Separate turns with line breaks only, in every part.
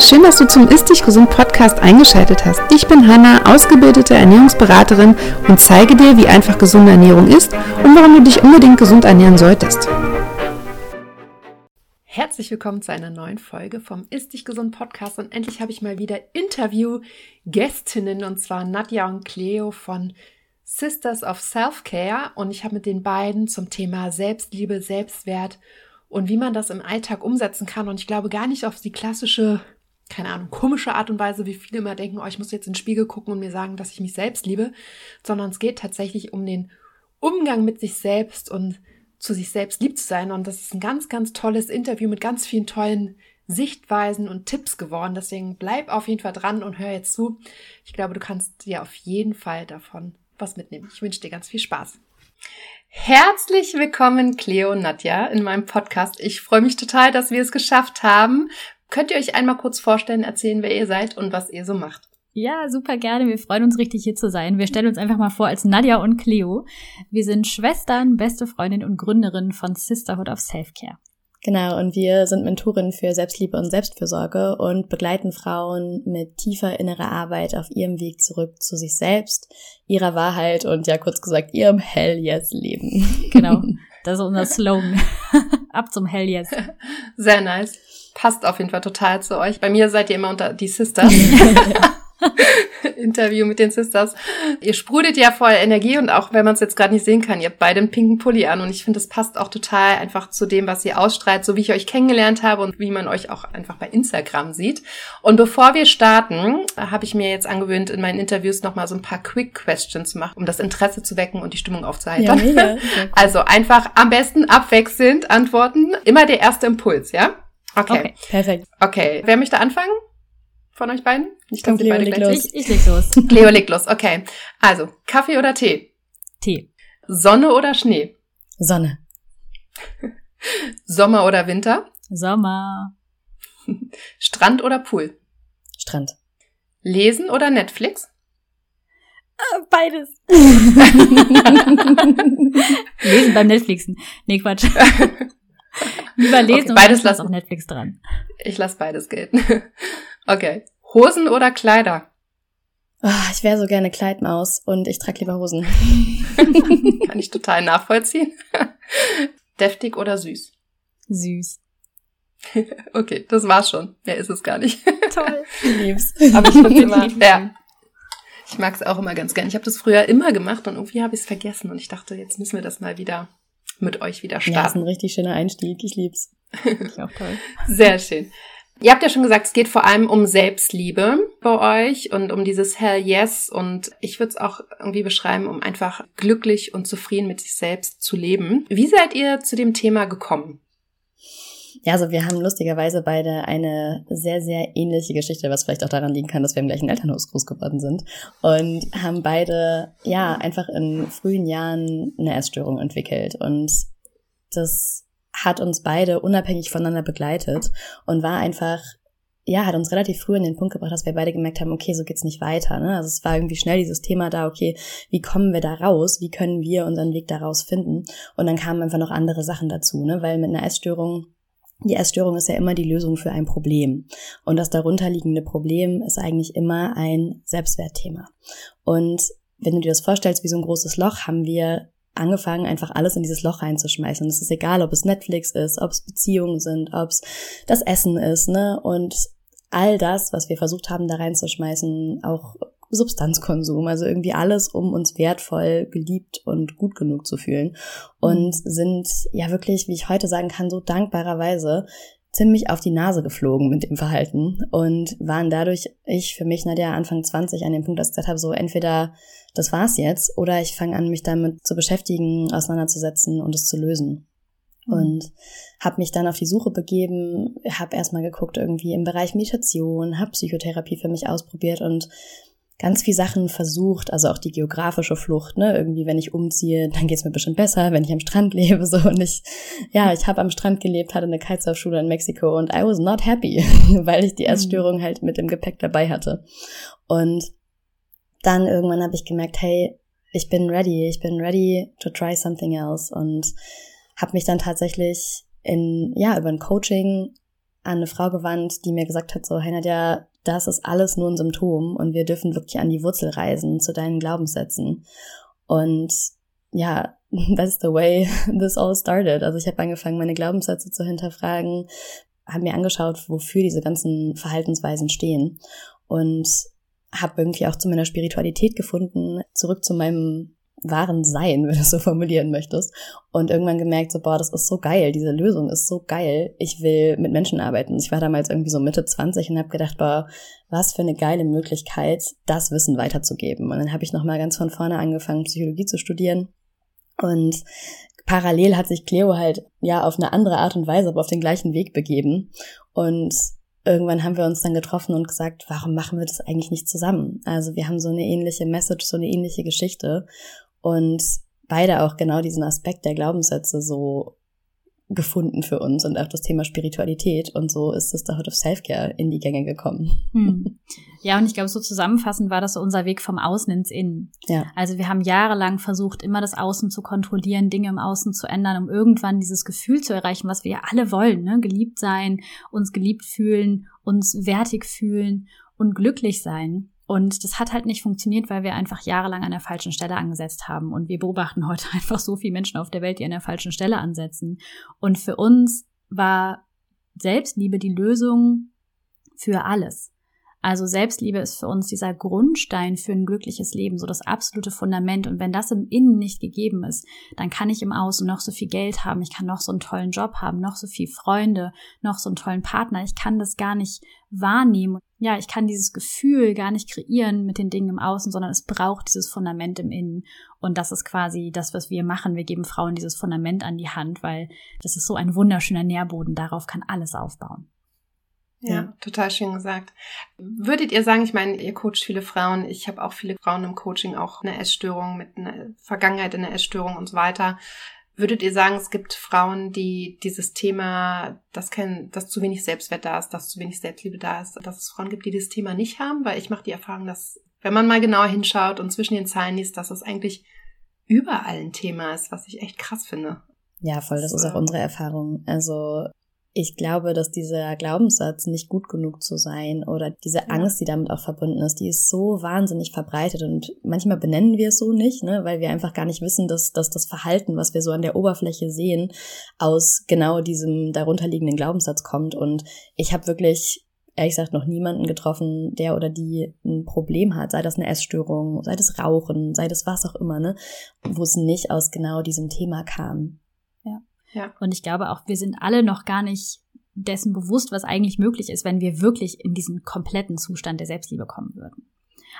Schön, dass du zum Ist Dich Gesund Podcast eingeschaltet hast. Ich bin Hanna, ausgebildete Ernährungsberaterin und zeige dir, wie einfach gesunde Ernährung ist und warum du dich unbedingt gesund ernähren solltest. Herzlich willkommen zu einer neuen Folge vom Ist Dich Gesund Podcast und endlich habe ich mal wieder Interview-Gästinnen und zwar Nadja und Cleo von Sisters of Self-Care und ich habe mit den beiden zum Thema Selbstliebe, Selbstwert und wie man das im Alltag umsetzen kann. Und ich glaube gar nicht auf die klassische, keine Ahnung, komische Art und Weise, wie viele immer denken, oh, ich muss jetzt in den Spiegel gucken und mir sagen, dass ich mich selbst liebe, sondern es geht tatsächlich um den Umgang mit sich selbst und zu sich selbst lieb zu sein. Und das ist ein ganz, ganz tolles Interview mit ganz vielen tollen Sichtweisen und Tipps geworden. Deswegen bleib auf jeden Fall dran und hör jetzt zu. Ich glaube, du kannst dir auf jeden Fall davon was mitnehmen. Ich wünsche dir ganz viel Spaß. Herzlich willkommen, Cleo und Nadja, in meinem Podcast. Ich freue mich total, dass wir es geschafft haben. Könnt ihr euch einmal kurz vorstellen, erzählen, wer ihr seid und was ihr so macht?
Ja, super gerne. Wir freuen uns richtig hier zu sein. Wir stellen uns einfach mal vor als Nadja und Cleo. Wir sind Schwestern, beste Freundin und Gründerin von Sisterhood of Self-Care.
Genau, und wir sind Mentorinnen für Selbstliebe und Selbstfürsorge und begleiten Frauen mit tiefer innerer Arbeit auf ihrem Weg zurück zu sich selbst, ihrer Wahrheit und ja kurz gesagt ihrem Hell Yes Leben.
Genau, das ist unser Slogan. Ab zum Hell Yes.
Sehr nice. Passt auf jeden Fall total zu euch. Bei mir seid ihr immer unter die Sisters. Interview mit den Sisters. Ihr sprudelt ja voll Energie und auch wenn man es jetzt gerade nicht sehen kann, ihr habt beide einen pinken Pulli an und ich finde, das passt auch total einfach zu dem, was ihr ausstrahlt, so wie ich euch kennengelernt habe und wie man euch auch einfach bei Instagram sieht. Und bevor wir starten, habe ich mir jetzt angewöhnt, in meinen Interviews nochmal so ein paar Quick Questions zu machen, um das Interesse zu wecken und die Stimmung aufzuheitern. Ja, also einfach am besten abwechselnd antworten. Immer der erste Impuls, ja? Okay. okay. Perfekt. Okay. Wer möchte anfangen? von euch beiden?
Ich glaube, Leo leg los.
Ich, ich leg los.
Leo leg los, okay. Also, Kaffee oder Tee?
Tee.
Sonne oder Schnee?
Sonne.
Sommer oder Winter?
Sommer.
Strand oder Pool?
Strand.
Lesen oder Netflix?
Äh, beides. Lesen beim Netflixen. Nee, Quatsch. Lieber lesen okay, beides und lass auf Netflix dran.
Ich lasse beides gelten. Okay. Hosen oder Kleider?
Oh, ich wäre so gerne Kleidmaus und ich trage lieber Hosen.
Kann ich total nachvollziehen. Deftig oder süß?
Süß.
okay, das war's schon. Mehr ist es gar nicht.
Toll.
Lieb's.
Aber ich find's immer, ja. Ich mag es auch immer ganz gern. Ich habe das früher immer gemacht und irgendwie habe ich es vergessen und ich dachte, jetzt müssen wir das mal wieder mit euch wieder starten. Ja,
ist ein richtig schöner Einstieg. Ich lieb's.
ich auch toll.
Sehr schön. Ihr habt ja schon gesagt, es geht vor allem um Selbstliebe bei euch und um dieses Hell Yes. Und ich würde es auch irgendwie beschreiben, um einfach glücklich und zufrieden mit sich selbst zu leben. Wie seid ihr zu dem Thema gekommen?
Ja, also wir haben lustigerweise beide eine sehr, sehr ähnliche Geschichte, was vielleicht auch daran liegen kann, dass wir im gleichen Elternhaus groß geworden sind. Und haben beide, ja, einfach in frühen Jahren eine Essstörung entwickelt. Und das hat uns beide unabhängig voneinander begleitet und war einfach ja, hat uns relativ früh in den Punkt gebracht, dass wir beide gemerkt haben, okay, so geht's nicht weiter. Ne? Also es war irgendwie schnell dieses Thema da, okay, wie kommen wir da raus? Wie können wir unseren Weg daraus finden? Und dann kamen einfach noch andere Sachen dazu, ne? Weil mit einer Essstörung, die Essstörung ist ja immer die Lösung für ein Problem. Und das darunterliegende Problem ist eigentlich immer ein Selbstwertthema. Und wenn du dir das vorstellst, wie so ein großes Loch, haben wir angefangen, einfach alles in dieses Loch reinzuschmeißen. Und es ist egal, ob es Netflix ist, ob es Beziehungen sind, ob es das Essen ist, ne? Und all das, was wir versucht haben, da reinzuschmeißen, auch Substanzkonsum, also irgendwie alles, um uns wertvoll, geliebt und gut genug zu fühlen. Und mhm. sind ja wirklich, wie ich heute sagen kann, so dankbarerweise ziemlich auf die Nase geflogen mit dem Verhalten und waren dadurch, ich für mich, Nadja, Anfang 20 an dem Punkt, dass ich gesagt habe, so entweder das war's jetzt oder ich fange an, mich damit zu beschäftigen, auseinanderzusetzen und es zu lösen. Mhm. Und habe mich dann auf die Suche begeben, habe erstmal geguckt irgendwie im Bereich Meditation, habe Psychotherapie für mich ausprobiert und ganz viel Sachen versucht, also auch die geografische Flucht, ne? Irgendwie, wenn ich umziehe, dann geht's mir bestimmt besser, wenn ich am Strand lebe, so und ich, ja, ich habe am Strand gelebt, hatte eine Kitesurfschule in Mexiko und I was not happy, weil ich die mhm. Essstörung halt mit dem Gepäck dabei hatte. Und dann irgendwann habe ich gemerkt, hey, ich bin ready, ich bin ready to try something else und habe mich dann tatsächlich in ja über ein Coaching an eine Frau gewandt, die mir gesagt hat, so, hey Nadja, das ist alles nur ein Symptom und wir dürfen wirklich an die Wurzel reisen zu deinen Glaubenssätzen. Und ja, that's the way this all started. Also ich habe angefangen, meine Glaubenssätze zu hinterfragen, habe mir angeschaut, wofür diese ganzen Verhaltensweisen stehen und habe irgendwie auch zu meiner Spiritualität gefunden, zurück zu meinem wahren Sein, wenn du es so formulieren möchtest. Und irgendwann gemerkt, so, boah, das ist so geil, diese Lösung ist so geil, ich will mit Menschen arbeiten. Ich war damals irgendwie so Mitte 20 und habe gedacht, boah, was für eine geile Möglichkeit, das Wissen weiterzugeben. Und dann habe ich nochmal ganz von vorne angefangen, Psychologie zu studieren. Und parallel hat sich Cleo halt ja auf eine andere Art und Weise, aber auf den gleichen Weg begeben. Und irgendwann haben wir uns dann getroffen und gesagt, warum machen wir das eigentlich nicht zusammen? Also wir haben so eine ähnliche Message, so eine ähnliche Geschichte und beide auch genau diesen Aspekt der Glaubenssätze so gefunden für uns und auch das Thema Spiritualität und so ist das Hood of Self-Care in die Gänge gekommen. Hm.
Ja, und ich glaube, so zusammenfassend war das so unser Weg vom Außen ins Innen.
Ja.
Also wir haben jahrelang versucht, immer das Außen zu kontrollieren, Dinge im Außen zu ändern, um irgendwann dieses Gefühl zu erreichen, was wir ja alle wollen, ne? Geliebt sein, uns geliebt fühlen, uns wertig fühlen und glücklich sein. Und das hat halt nicht funktioniert, weil wir einfach jahrelang an der falschen Stelle angesetzt haben. Und wir beobachten heute einfach so viele Menschen auf der Welt, die an der falschen Stelle ansetzen. Und für uns war Selbstliebe die Lösung für alles. Also Selbstliebe ist für uns dieser Grundstein für ein glückliches Leben, so das absolute Fundament. Und wenn das im Innen nicht gegeben ist, dann kann ich im Außen noch so viel Geld haben, ich kann noch so einen tollen Job haben, noch so viel Freunde, noch so einen tollen Partner. Ich kann das gar nicht wahrnehmen. Ja, ich kann dieses Gefühl gar nicht kreieren mit den Dingen im Außen, sondern es braucht dieses Fundament im Innen. Und das ist quasi das, was wir machen. Wir geben Frauen dieses Fundament an die Hand, weil das ist so ein wunderschöner Nährboden. Darauf kann alles aufbauen.
Ja, ja, total schön gesagt. Würdet ihr sagen, ich meine, ihr coacht viele Frauen, ich habe auch viele Frauen im Coaching, auch eine Essstörung mit einer Vergangenheit in der Essstörung und so weiter. Würdet ihr sagen, es gibt Frauen, die dieses Thema, das kennen, dass zu wenig Selbstwert da ist, dass zu wenig Selbstliebe da ist, dass es Frauen gibt, die dieses Thema nicht haben? Weil ich mache die Erfahrung, dass wenn man mal genauer hinschaut und zwischen den Zeilen liest, dass es eigentlich überall ein Thema ist, was ich echt krass finde.
Ja, voll, das ist auch unsere Erfahrung. Also ich glaube, dass dieser Glaubenssatz, nicht gut genug zu sein oder diese Angst, die damit auch verbunden ist, die ist so wahnsinnig verbreitet und manchmal benennen wir es so nicht, ne, weil wir einfach gar nicht wissen, dass, dass das Verhalten, was wir so an der Oberfläche sehen, aus genau diesem darunterliegenden Glaubenssatz kommt. Und ich habe wirklich ehrlich gesagt noch niemanden getroffen, der oder die ein Problem hat, sei das eine Essstörung, sei das Rauchen, sei das was auch immer, ne, wo es nicht aus genau diesem Thema kam.
Ja. Und ich glaube auch, wir sind alle noch gar nicht dessen bewusst, was eigentlich möglich ist, wenn wir wirklich in diesen kompletten Zustand der Selbstliebe kommen würden.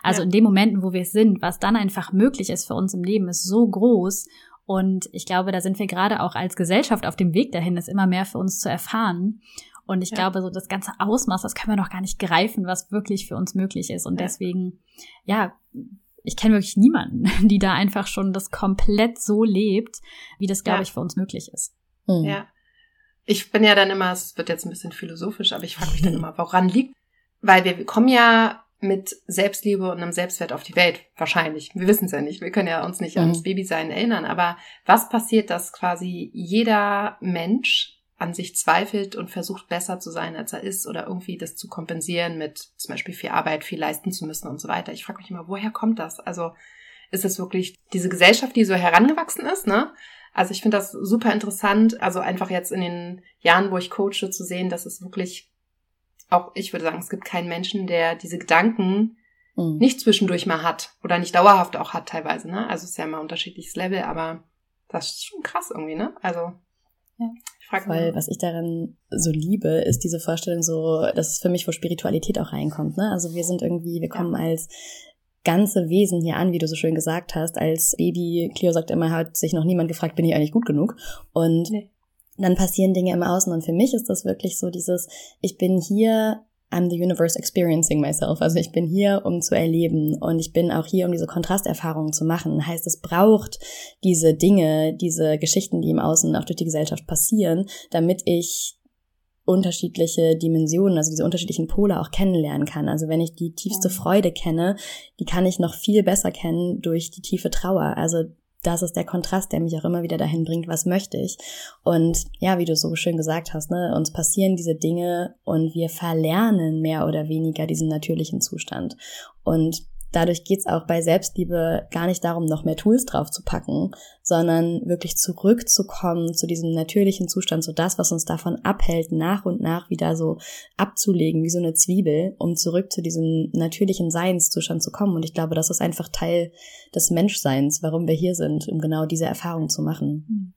Also ja. in den Momenten, wo wir es sind, was dann einfach möglich ist für uns im Leben, ist so groß. Und ich glaube, da sind wir gerade auch als Gesellschaft auf dem Weg dahin, das immer mehr für uns zu erfahren. Und ich ja. glaube, so das ganze Ausmaß, das können wir noch gar nicht greifen, was wirklich für uns möglich ist. Und ja. deswegen, ja, ich kenne wirklich niemanden, die da einfach schon das komplett so lebt, wie das, glaube ich, für uns möglich ist.
Mhm. Ja. Ich bin ja dann immer, es wird jetzt ein bisschen philosophisch, aber ich frage mich dann immer, woran liegt? Weil wir kommen ja mit Selbstliebe und einem Selbstwert auf die Welt, wahrscheinlich. Wir wissen es ja nicht. Wir können ja uns nicht mhm. ans Babysein erinnern. Aber was passiert, dass quasi jeder Mensch an sich zweifelt und versucht, besser zu sein, als er ist, oder irgendwie das zu kompensieren mit zum Beispiel viel Arbeit, viel leisten zu müssen und so weiter. Ich frage mich immer, woher kommt das? Also ist es wirklich diese Gesellschaft, die so herangewachsen ist, ne? Also ich finde das super interessant, also einfach jetzt in den Jahren, wo ich coache, zu sehen, dass es wirklich auch, ich würde sagen, es gibt keinen Menschen, der diese Gedanken mhm. nicht zwischendurch mal hat oder nicht dauerhaft auch hat teilweise, ne? Also es ist ja immer unterschiedliches Level, aber das ist schon krass irgendwie, ne? Also
ja. Ich frage Weil was ich darin so liebe, ist diese Vorstellung so, dass es für mich, wo Spiritualität auch reinkommt. Ne? Also wir sind irgendwie, wir kommen ja. als ganze Wesen hier an, wie du so schön gesagt hast. Als Baby, Cleo sagt immer, hat sich noch niemand gefragt, bin ich eigentlich gut genug? Und nee. dann passieren Dinge im Außen. Und für mich ist das wirklich so dieses, ich bin hier I'm the universe experiencing myself. Also ich bin hier, um zu erleben und ich bin auch hier, um diese Kontrasterfahrungen zu machen. Heißt, es braucht diese Dinge, diese Geschichten, die im Außen auch durch die Gesellschaft passieren, damit ich unterschiedliche Dimensionen, also diese unterschiedlichen Pole auch kennenlernen kann. Also wenn ich die tiefste Freude kenne, die kann ich noch viel besser kennen durch die tiefe Trauer. Also das ist der Kontrast, der mich auch immer wieder dahin bringt, was möchte ich. Und ja, wie du so schön gesagt hast, ne, uns passieren diese Dinge und wir verlernen mehr oder weniger diesen natürlichen Zustand. Und dadurch geht's auch bei Selbstliebe gar nicht darum, noch mehr Tools drauf zu packen, sondern wirklich zurückzukommen zu diesem natürlichen Zustand, so das, was uns davon abhält, nach und nach wieder so abzulegen, wie so eine Zwiebel, um zurück zu diesem natürlichen Seinszustand zu kommen. Und ich glaube, das ist einfach Teil des Menschseins, warum wir hier sind, um genau diese Erfahrung zu machen.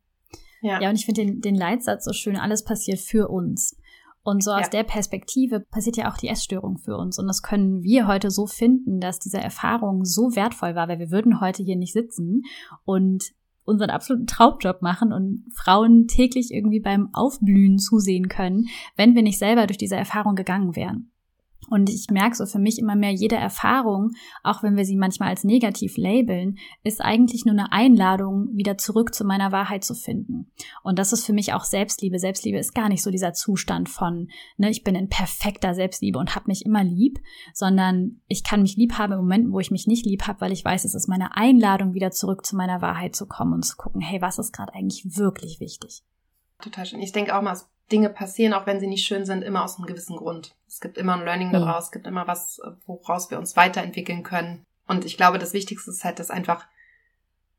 Ja, ja und ich finde den, den Leitsatz so schön, alles passiert für uns. Und so aus ja. der Perspektive passiert ja auch die Essstörung für uns. Und das können wir heute so finden, dass diese Erfahrung so wertvoll war, weil wir würden heute hier nicht sitzen und unseren absoluten Traumjob machen und Frauen täglich irgendwie beim Aufblühen zusehen können, wenn wir nicht selber durch diese Erfahrung gegangen wären. Und ich merke so für mich immer mehr, jede Erfahrung, auch wenn wir sie manchmal als negativ labeln, ist eigentlich nur eine Einladung, wieder zurück zu meiner Wahrheit zu finden. Und das ist für mich auch Selbstliebe. Selbstliebe ist gar nicht so dieser Zustand von, ne, ich bin in perfekter Selbstliebe und habe mich immer lieb, sondern ich kann mich lieb haben im Momenten, wo ich mich nicht lieb habe, weil ich weiß, es ist meine Einladung, wieder zurück zu meiner Wahrheit zu kommen und zu gucken, hey, was ist gerade eigentlich wirklich wichtig?
Total schön. Ich denke auch mal, Dinge passieren, auch wenn sie nicht schön sind, immer aus einem gewissen Grund. Es gibt immer ein Learning daraus, mhm. es gibt immer was, woraus wir uns weiterentwickeln können. Und ich glaube, das Wichtigste ist halt, das einfach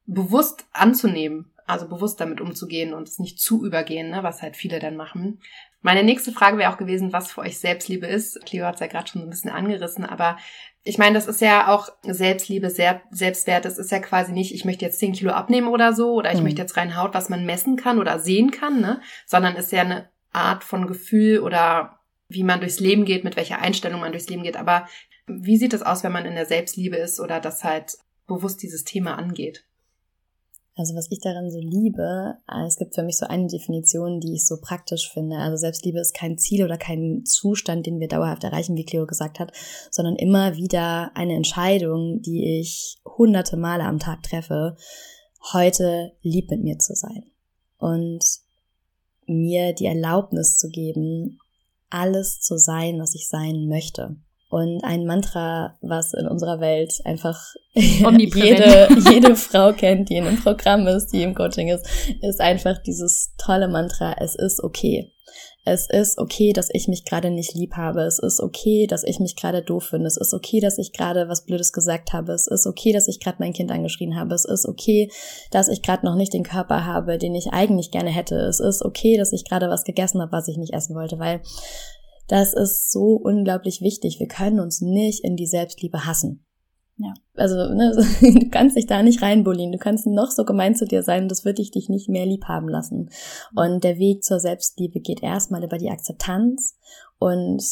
bewusst anzunehmen, also bewusst damit umzugehen und es nicht zu übergehen, ne, was halt viele dann machen. Meine nächste Frage wäre auch gewesen, was für euch Selbstliebe ist. Cleo hat es ja gerade schon so ein bisschen angerissen, aber ich meine, das ist ja auch Selbstliebe, Selbstwert. Das ist ja quasi nicht, ich möchte jetzt 10 Kilo abnehmen oder so, oder ich mhm. möchte jetzt rein Haut, was man messen kann oder sehen kann, ne? Sondern ist ja eine Art von Gefühl oder wie man durchs Leben geht, mit welcher Einstellung man durchs Leben geht. Aber wie sieht es aus, wenn man in der Selbstliebe ist oder das halt bewusst dieses Thema angeht?
Also was ich daran so liebe, äh, es gibt für mich so eine Definition, die ich so praktisch finde. Also Selbstliebe ist kein Ziel oder kein Zustand, den wir dauerhaft erreichen, wie Cleo gesagt hat, sondern immer wieder eine Entscheidung, die ich hunderte Male am Tag treffe, heute lieb mit mir zu sein. Und mir die Erlaubnis zu geben, alles zu sein, was ich sein möchte. Und ein Mantra, was in unserer Welt einfach jede, jede Frau kennt, die in einem Programm ist, die im Coaching ist, ist einfach dieses tolle Mantra, es ist okay. Es ist okay, dass ich mich gerade nicht lieb habe. Es ist okay, dass ich mich gerade doof finde. Es ist okay, dass ich gerade was Blödes gesagt habe. Es ist okay, dass ich gerade mein Kind angeschrien habe. Es ist okay, dass ich gerade noch nicht den Körper habe, den ich eigentlich gerne hätte. Es ist okay, dass ich gerade was gegessen habe, was ich nicht essen wollte, weil das ist so unglaublich wichtig. Wir können uns nicht in die Selbstliebe hassen. Ja. Also, ne, du kannst dich da nicht reinbullen. Du kannst noch so gemein zu dir sein, das wird dich dich nicht mehr lieb haben lassen. Und der Weg zur Selbstliebe geht erstmal über die Akzeptanz und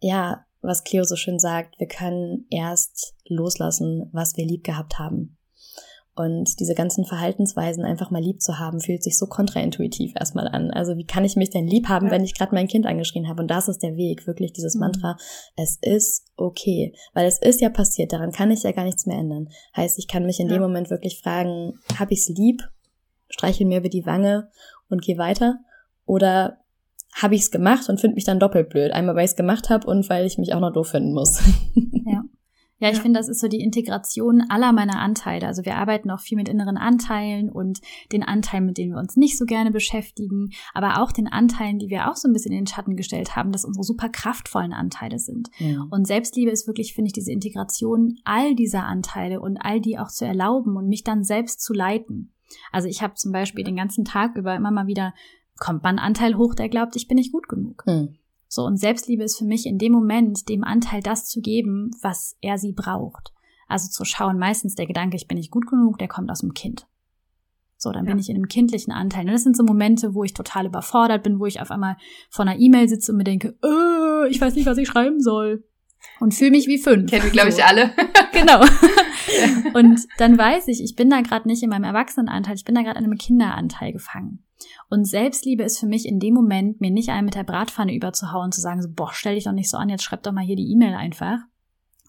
ja, was Cleo so schön sagt, wir können erst loslassen, was wir lieb gehabt haben. Und diese ganzen Verhaltensweisen einfach mal lieb zu haben, fühlt sich so kontraintuitiv erstmal an. Also wie kann ich mich denn lieb haben, ja. wenn ich gerade mein Kind angeschrien habe? Und das ist der Weg, wirklich dieses mhm. Mantra, es ist okay. Weil es ist ja passiert, daran kann ich ja gar nichts mehr ändern. Heißt, ich kann mich in ja. dem Moment wirklich fragen, habe ich's lieb, streichel mir über die Wange und geh weiter? Oder habe ich's gemacht und finde mich dann doppelt blöd? Einmal, weil ich's gemacht habe und weil ich mich auch noch doof finden muss.
Ja. Ja, ich ja. finde, das ist so die Integration aller meiner Anteile. Also wir arbeiten auch viel mit inneren Anteilen und den Anteilen, mit denen wir uns nicht so gerne beschäftigen, aber auch den Anteilen, die wir auch so ein bisschen in den Schatten gestellt haben, dass unsere super kraftvollen Anteile sind. Ja. Und Selbstliebe ist wirklich, finde ich, diese Integration all dieser Anteile und all die auch zu erlauben und mich dann selbst zu leiten. Also ich habe zum Beispiel den ganzen Tag über immer mal wieder kommt man Anteil hoch, der glaubt, ich bin nicht gut genug. Mhm. So, und Selbstliebe ist für mich in dem Moment, dem Anteil das zu geben, was er sie braucht. Also zu schauen, meistens der Gedanke, ich bin nicht gut genug, der kommt aus dem Kind. So, dann ja. bin ich in einem kindlichen Anteil. Und das sind so Momente, wo ich total überfordert bin, wo ich auf einmal vor einer E-Mail sitze und mir denke, äh, ich weiß nicht, was ich schreiben soll. Und fühle mich wie fünf.
Kennen wir, glaube ich, alle.
genau. und dann weiß ich, ich bin da gerade nicht in meinem Erwachsenenanteil, ich bin da gerade in einem Kinderanteil gefangen. Und Selbstliebe ist für mich in dem Moment, mir nicht einen mit der Bratpfanne überzuhauen, zu sagen, so, boah, stell dich doch nicht so an, jetzt schreib doch mal hier die E-Mail einfach.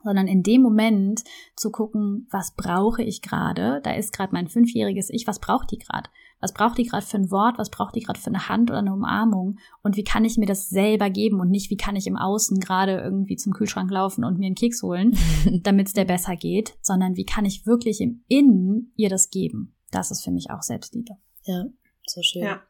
Sondern in dem Moment zu gucken, was brauche ich gerade? Da ist gerade mein fünfjähriges Ich, was braucht die gerade? Was braucht die gerade für ein Wort? Was braucht die gerade für eine Hand oder eine Umarmung? Und wie kann ich mir das selber geben und nicht, wie kann ich im Außen gerade irgendwie zum Kühlschrank laufen und mir einen Keks holen, damit es der besser geht, sondern wie kann ich wirklich im Innen ihr das geben? das ist für mich auch Selbstliebe.
Ja, so schön.
Ja.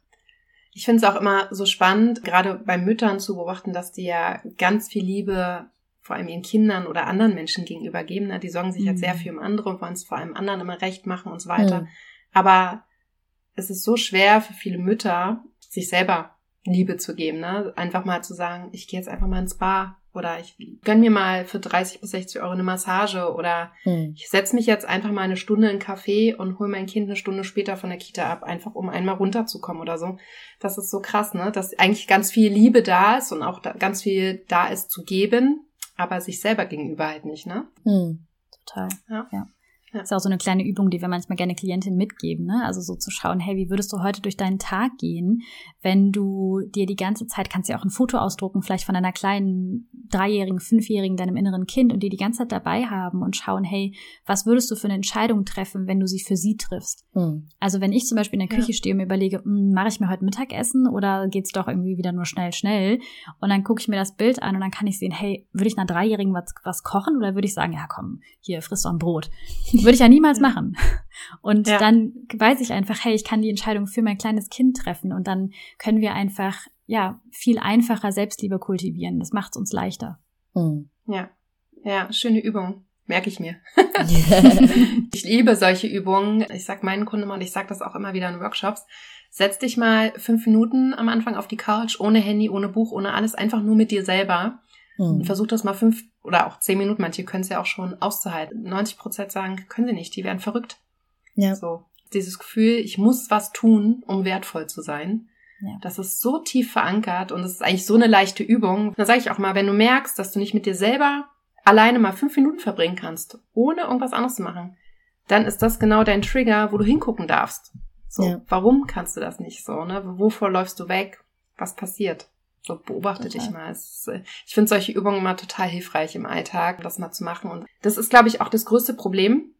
Ich finde es auch immer so spannend, gerade bei Müttern zu beobachten, dass die ja ganz viel Liebe vor allem ihren Kindern oder anderen Menschen gegenüber geben. Ne? Die sorgen sich mhm. jetzt sehr viel um andere und wollen es vor allem anderen immer recht machen und so weiter. Mhm. Aber es ist so schwer für viele Mütter, sich selber Liebe zu geben. Ne? Einfach mal zu sagen, ich gehe jetzt einfach mal ins Bar oder ich gönn mir mal für 30 bis 60 Euro eine Massage oder mhm. ich setze mich jetzt einfach mal eine Stunde in einen Café und hole mein Kind eine Stunde später von der Kita ab, einfach um einmal runterzukommen oder so. Das ist so krass, ne? Dass eigentlich ganz viel Liebe da ist und auch da ganz viel da ist zu geben, aber sich selber gegenüber halt nicht, ne?
Mhm. Total. Ja. ja. Ja. Das ist auch so eine kleine Übung, die wir manchmal gerne Klientinnen mitgeben. Ne? Also so zu schauen, hey, wie würdest du heute durch deinen Tag gehen, wenn du dir die ganze Zeit, kannst du ja auch ein Foto ausdrucken, vielleicht von einer kleinen Dreijährigen, Fünfjährigen, deinem inneren Kind und die die ganze Zeit dabei haben und schauen, hey, was würdest du für eine Entscheidung treffen, wenn du sie für sie triffst? Mhm. Also wenn ich zum Beispiel in der Küche ja. stehe und mir überlege, hm, mache ich mir heute Mittagessen oder geht's doch irgendwie wieder nur schnell, schnell? Und dann gucke ich mir das Bild an und dann kann ich sehen, hey, würde ich einer Dreijährigen was, was kochen oder würde ich sagen, ja komm, hier, frisst doch ein Brot. Würde ich ja niemals machen. Und ja. dann weiß ich einfach, hey, ich kann die Entscheidung für mein kleines Kind treffen und dann können wir einfach, ja, viel einfacher Selbstliebe kultivieren. Das macht es uns leichter.
Mhm. Ja. Ja, schöne Übung. Merke ich mir. ich liebe solche Übungen. Ich sag meinen Kunden mal, und ich sag das auch immer wieder in Workshops. Setz dich mal fünf Minuten am Anfang auf die Couch, ohne Handy, ohne Buch, ohne alles, einfach nur mit dir selber. Mhm. Versuch das mal fünf oder auch zehn Minuten, manche können es ja auch schon auszuhalten. 90 Prozent sagen, können sie nicht, die werden verrückt. Ja. So. Dieses Gefühl, ich muss was tun, um wertvoll zu sein. Ja. Das ist so tief verankert und es ist eigentlich so eine leichte Übung. Dann sage ich auch mal, wenn du merkst, dass du nicht mit dir selber alleine mal fünf Minuten verbringen kannst, ohne irgendwas anderes zu machen, dann ist das genau dein Trigger, wo du hingucken darfst. So, ja. warum kannst du das nicht so, ne? Wovor läufst du weg? Was passiert? So beobachte total. dich mal. Ist, äh, ich finde solche Übungen immer total hilfreich im Alltag, das mal zu machen. Und das ist, glaube ich, auch das größte Problem.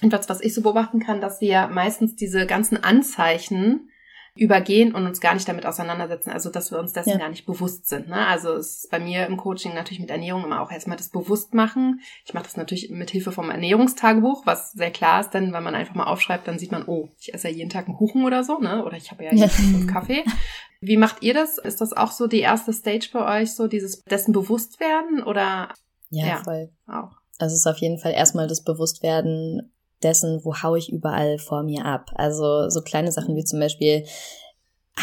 Etwas, was ich so beobachten kann, dass wir meistens diese ganzen Anzeichen übergehen und uns gar nicht damit auseinandersetzen, also dass wir uns dessen ja. gar nicht bewusst sind. Ne? Also es ist bei mir im Coaching natürlich mit Ernährung immer auch erstmal das Bewusstmachen. Ich mache das natürlich mit Hilfe vom Ernährungstagebuch, was sehr klar ist, denn wenn man einfach mal aufschreibt, dann sieht man, oh, ich esse ja jeden Tag einen Kuchen oder so, ne? Oder ich habe ja jeden Tag fünf Kaffee. Wie macht ihr das? Ist das auch so die erste Stage bei euch, so dieses dessen Bewusstwerden oder?
Ja, ja voll. Auch. Also es ist auf jeden Fall erstmal das Bewusstwerden dessen, wo hau ich überall vor mir ab. Also so kleine Sachen wie zum Beispiel,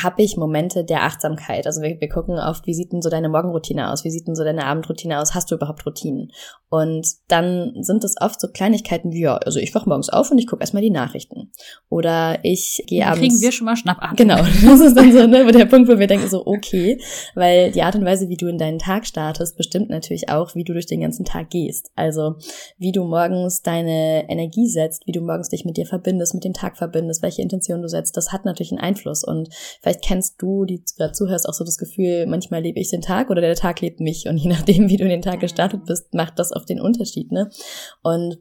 habe ich Momente der Achtsamkeit. Also wir, wir gucken oft, wie sieht denn so deine Morgenroutine aus? Wie sieht denn so deine Abendroutine aus? Hast du überhaupt Routinen? Und dann sind es oft so Kleinigkeiten wie, ja, also ich wach morgens auf und ich gucke erstmal die Nachrichten. Oder ich gehe abends.
Kriegen wir schon mal Schnappatmung.
Genau. Das ist dann so ne, der Punkt, wo wir denken so, okay, weil die Art und Weise, wie du in deinen Tag startest, bestimmt natürlich auch, wie du durch den ganzen Tag gehst. Also wie du morgens deine Energie setzt, wie du morgens dich mit dir verbindest, mit dem Tag verbindest, welche Intention du setzt, das hat natürlich einen Einfluss. Und Vielleicht kennst du, die gerade zuhörst, auch so das Gefühl, manchmal lebe ich den Tag oder der Tag lebt mich. Und je nachdem, wie du in den Tag gestartet bist, macht das auch den Unterschied, ne? Und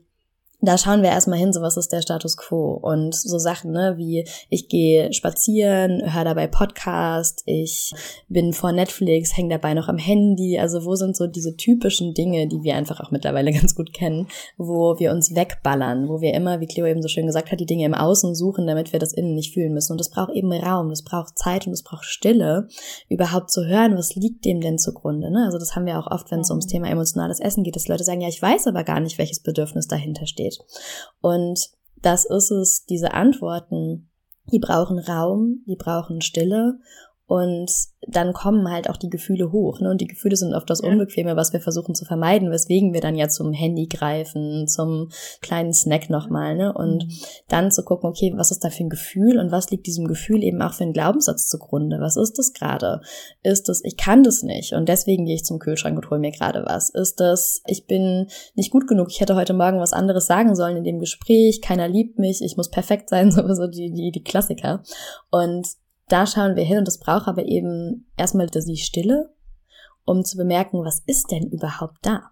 da schauen wir erstmal hin, so was ist der Status quo? Und so Sachen, ne, wie ich gehe spazieren, höre dabei Podcast, ich bin vor Netflix, hänge dabei noch am Handy, also wo sind so diese typischen Dinge, die wir einfach auch mittlerweile ganz gut kennen, wo wir uns wegballern, wo wir immer, wie Cleo eben so schön gesagt hat, die Dinge im Außen suchen, damit wir das innen nicht fühlen müssen. Und es braucht eben Raum, es braucht Zeit und es braucht Stille, überhaupt zu hören, was liegt dem denn zugrunde, ne? Also das haben wir auch oft, wenn es ums Thema emotionales Essen geht, dass Leute sagen, ja, ich weiß aber gar nicht, welches Bedürfnis dahinter steht geht. Und das ist es, diese Antworten, die brauchen Raum, die brauchen Stille und dann kommen halt auch die Gefühle hoch. Ne? Und die Gefühle sind oft das Unbequeme, was wir versuchen zu vermeiden, weswegen wir dann ja zum Handy greifen, zum kleinen Snack nochmal. Ne? Und mhm. dann zu gucken, okay, was ist da für ein Gefühl und was liegt diesem Gefühl eben auch für einen Glaubenssatz zugrunde? Was ist das gerade? Ist es, ich kann das nicht und deswegen gehe ich zum Kühlschrank und hole mir gerade was? Ist das, ich bin nicht gut genug, ich hätte heute Morgen was anderes sagen sollen in dem Gespräch, keiner liebt mich, ich muss perfekt sein, sowieso die, die, die Klassiker. Und da schauen wir hin und es braucht aber eben erstmal die Stille, um zu bemerken, was ist denn überhaupt da?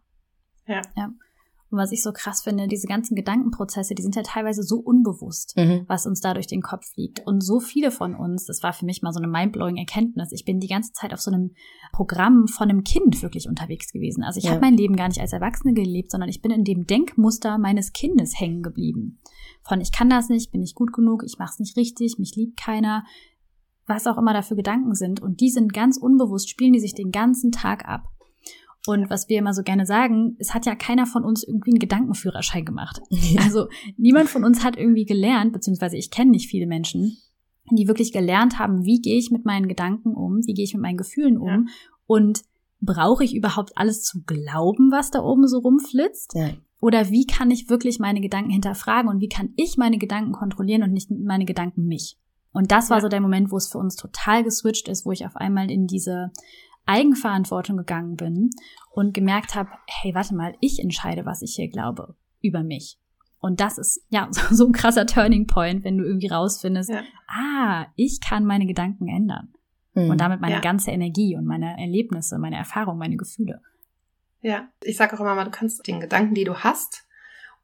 Ja. ja. Und was ich so krass finde, diese ganzen Gedankenprozesse, die sind ja teilweise so unbewusst, mhm. was uns da durch den Kopf fliegt. Und so viele von uns, das war für mich mal so eine mindblowing Erkenntnis. Ich bin die ganze Zeit auf so einem Programm von einem Kind wirklich unterwegs gewesen. Also ich ja. habe mein Leben gar nicht als Erwachsene gelebt, sondern ich bin in dem Denkmuster meines Kindes hängen geblieben. Von ich kann das nicht, bin nicht gut genug, ich mache es nicht richtig, mich liebt keiner, was auch immer da für Gedanken sind. Und die sind ganz unbewusst, spielen die sich den ganzen Tag ab. Und was wir immer so gerne sagen, es hat ja keiner von uns irgendwie einen Gedankenführerschein gemacht. Also niemand von uns hat irgendwie gelernt, beziehungsweise ich kenne nicht viele Menschen, die wirklich gelernt haben, wie gehe ich mit meinen Gedanken um, wie gehe ich mit meinen Gefühlen um ja. und brauche ich überhaupt alles zu glauben, was da oben so rumflitzt? Ja. Oder wie kann ich wirklich meine Gedanken hinterfragen und wie kann ich meine Gedanken kontrollieren und nicht meine Gedanken mich? Und das war ja. so der Moment, wo es für uns total geswitcht ist, wo ich auf einmal in diese Eigenverantwortung gegangen bin und gemerkt habe, hey, warte mal, ich entscheide, was ich hier glaube über mich. Und das ist ja so ein krasser Turning Point, wenn du irgendwie rausfindest, ja. ah, ich kann meine Gedanken ändern. Mhm. Und damit meine ja. ganze Energie und meine Erlebnisse, meine Erfahrungen, meine Gefühle.
Ja, ich sage auch immer mal, du kannst den Gedanken, die du hast,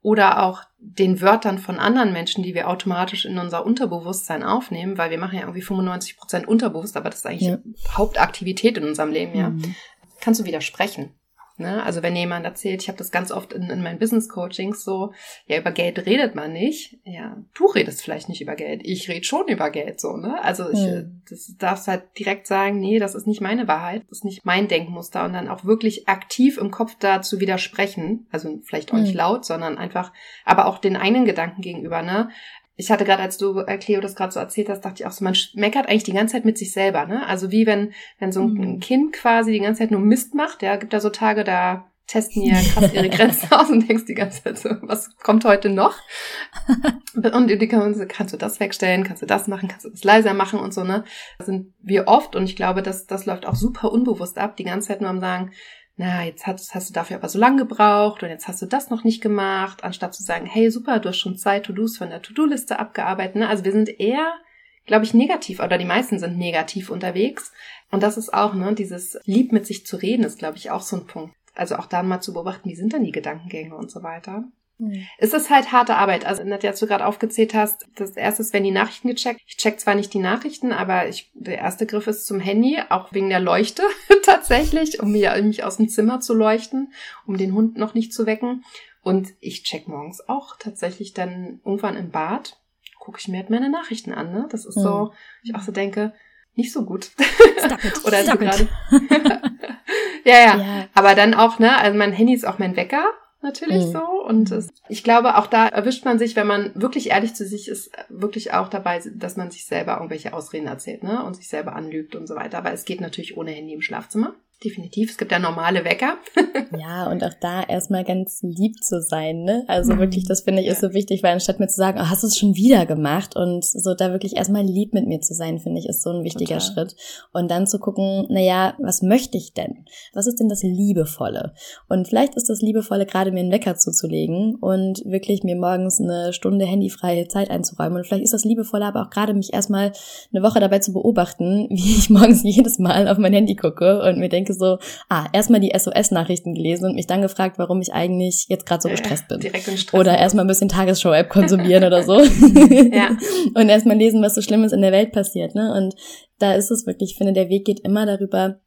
oder auch den Wörtern von anderen Menschen, die wir automatisch in unser Unterbewusstsein aufnehmen, weil wir machen ja irgendwie 95 Prozent unterbewusst, aber das ist eigentlich ja. Hauptaktivität in unserem Leben, ja. Mhm. Kannst du widersprechen. Ne? Also wenn jemand erzählt, ich habe das ganz oft in, in meinen Business-Coachings so, ja, über Geld redet man nicht. Ja, du redest vielleicht nicht über Geld. Ich rede schon über Geld so, ne? Also ich mhm. das darfst halt direkt sagen, nee, das ist nicht meine Wahrheit, das ist nicht mein Denkmuster und dann auch wirklich aktiv im Kopf da zu widersprechen. Also vielleicht auch nicht mhm. laut, sondern einfach, aber auch den eigenen Gedanken gegenüber, ne? Ich hatte gerade, als du, äh, Cleo, das gerade so erzählt hast, dachte ich auch so, man meckert eigentlich die ganze Zeit mit sich selber, ne? Also wie wenn, wenn so ein mhm. Kind quasi die ganze Zeit nur Mist macht, ja, gibt da so Tage, da testen ja krass ihre Grenzen aus und denkst die ganze Zeit so, was kommt heute noch? Und die kann, kannst du das wegstellen, kannst du das machen, kannst du das leiser machen und so, ne? Da sind wir oft, und ich glaube, das, das läuft auch super unbewusst ab, die ganze Zeit nur am sagen, na, jetzt hast, hast du dafür aber so lange gebraucht und jetzt hast du das noch nicht gemacht, anstatt zu sagen, hey, super, du hast schon zwei To-Dos von der To-Do-Liste abgearbeitet. Ne? Also wir sind eher, glaube ich, negativ oder die meisten sind negativ unterwegs. Und das ist auch, ne, dieses Lieb mit sich zu reden, ist, glaube ich, auch so ein Punkt. Also auch dann mal zu beobachten, wie sind denn die Gedankengänge und so weiter. Mhm. Es ist halt harte Arbeit. Also, Nadja, als du gerade aufgezählt hast, das erste ist, wenn die Nachrichten gecheckt. Ich check zwar nicht die Nachrichten, aber ich, der erste Griff ist zum Handy, auch wegen der Leuchte tatsächlich, um mich, mich aus dem Zimmer zu leuchten, um den Hund noch nicht zu wecken. Und ich check morgens auch tatsächlich dann irgendwann im Bad, gucke ich mir halt meine Nachrichten an. Ne? Das ist mhm. so, ich auch so denke, nicht so gut. Stop it. Oder Stop gerade. ja, ja, ja. Aber dann auch, ne, also mein Handy ist auch mein Wecker natürlich mhm. so. Und es, ich glaube, auch da erwischt man sich, wenn man wirklich ehrlich zu sich ist, wirklich auch dabei, dass man sich selber irgendwelche Ausreden erzählt, ne? Und sich selber anlügt und so weiter. Aber es geht natürlich ohne Handy im Schlafzimmer definitiv. Es gibt ja normale Wecker.
ja, und auch da erstmal ganz lieb zu sein, ne? Also mhm. wirklich, das finde ich ist so wichtig, weil anstatt mir zu sagen, oh, hast du es schon wieder gemacht und so da wirklich erstmal lieb mit mir zu sein, finde ich, ist so ein wichtiger Total. Schritt. Und dann zu gucken, na ja, was möchte ich denn? Was ist denn das Liebevolle? Und vielleicht ist das Liebevolle gerade mir einen Wecker zuzulegen und wirklich mir morgens eine Stunde handyfreie Zeit einzuräumen. Und vielleicht ist das Liebevolle aber auch gerade mich erstmal eine Woche dabei zu beobachten, wie ich morgens jedes Mal auf mein Handy gucke und mir denke, denke so, ah, erstmal die SOS-Nachrichten gelesen und mich dann gefragt, warum ich eigentlich jetzt gerade so gestresst bin. Direkt in Stress oder erstmal ein bisschen Tagesschau-App konsumieren oder so. ja. Und erstmal lesen, was so Schlimmes in der Welt passiert. Ne? Und da ist es wirklich, ich finde, der Weg geht immer darüber,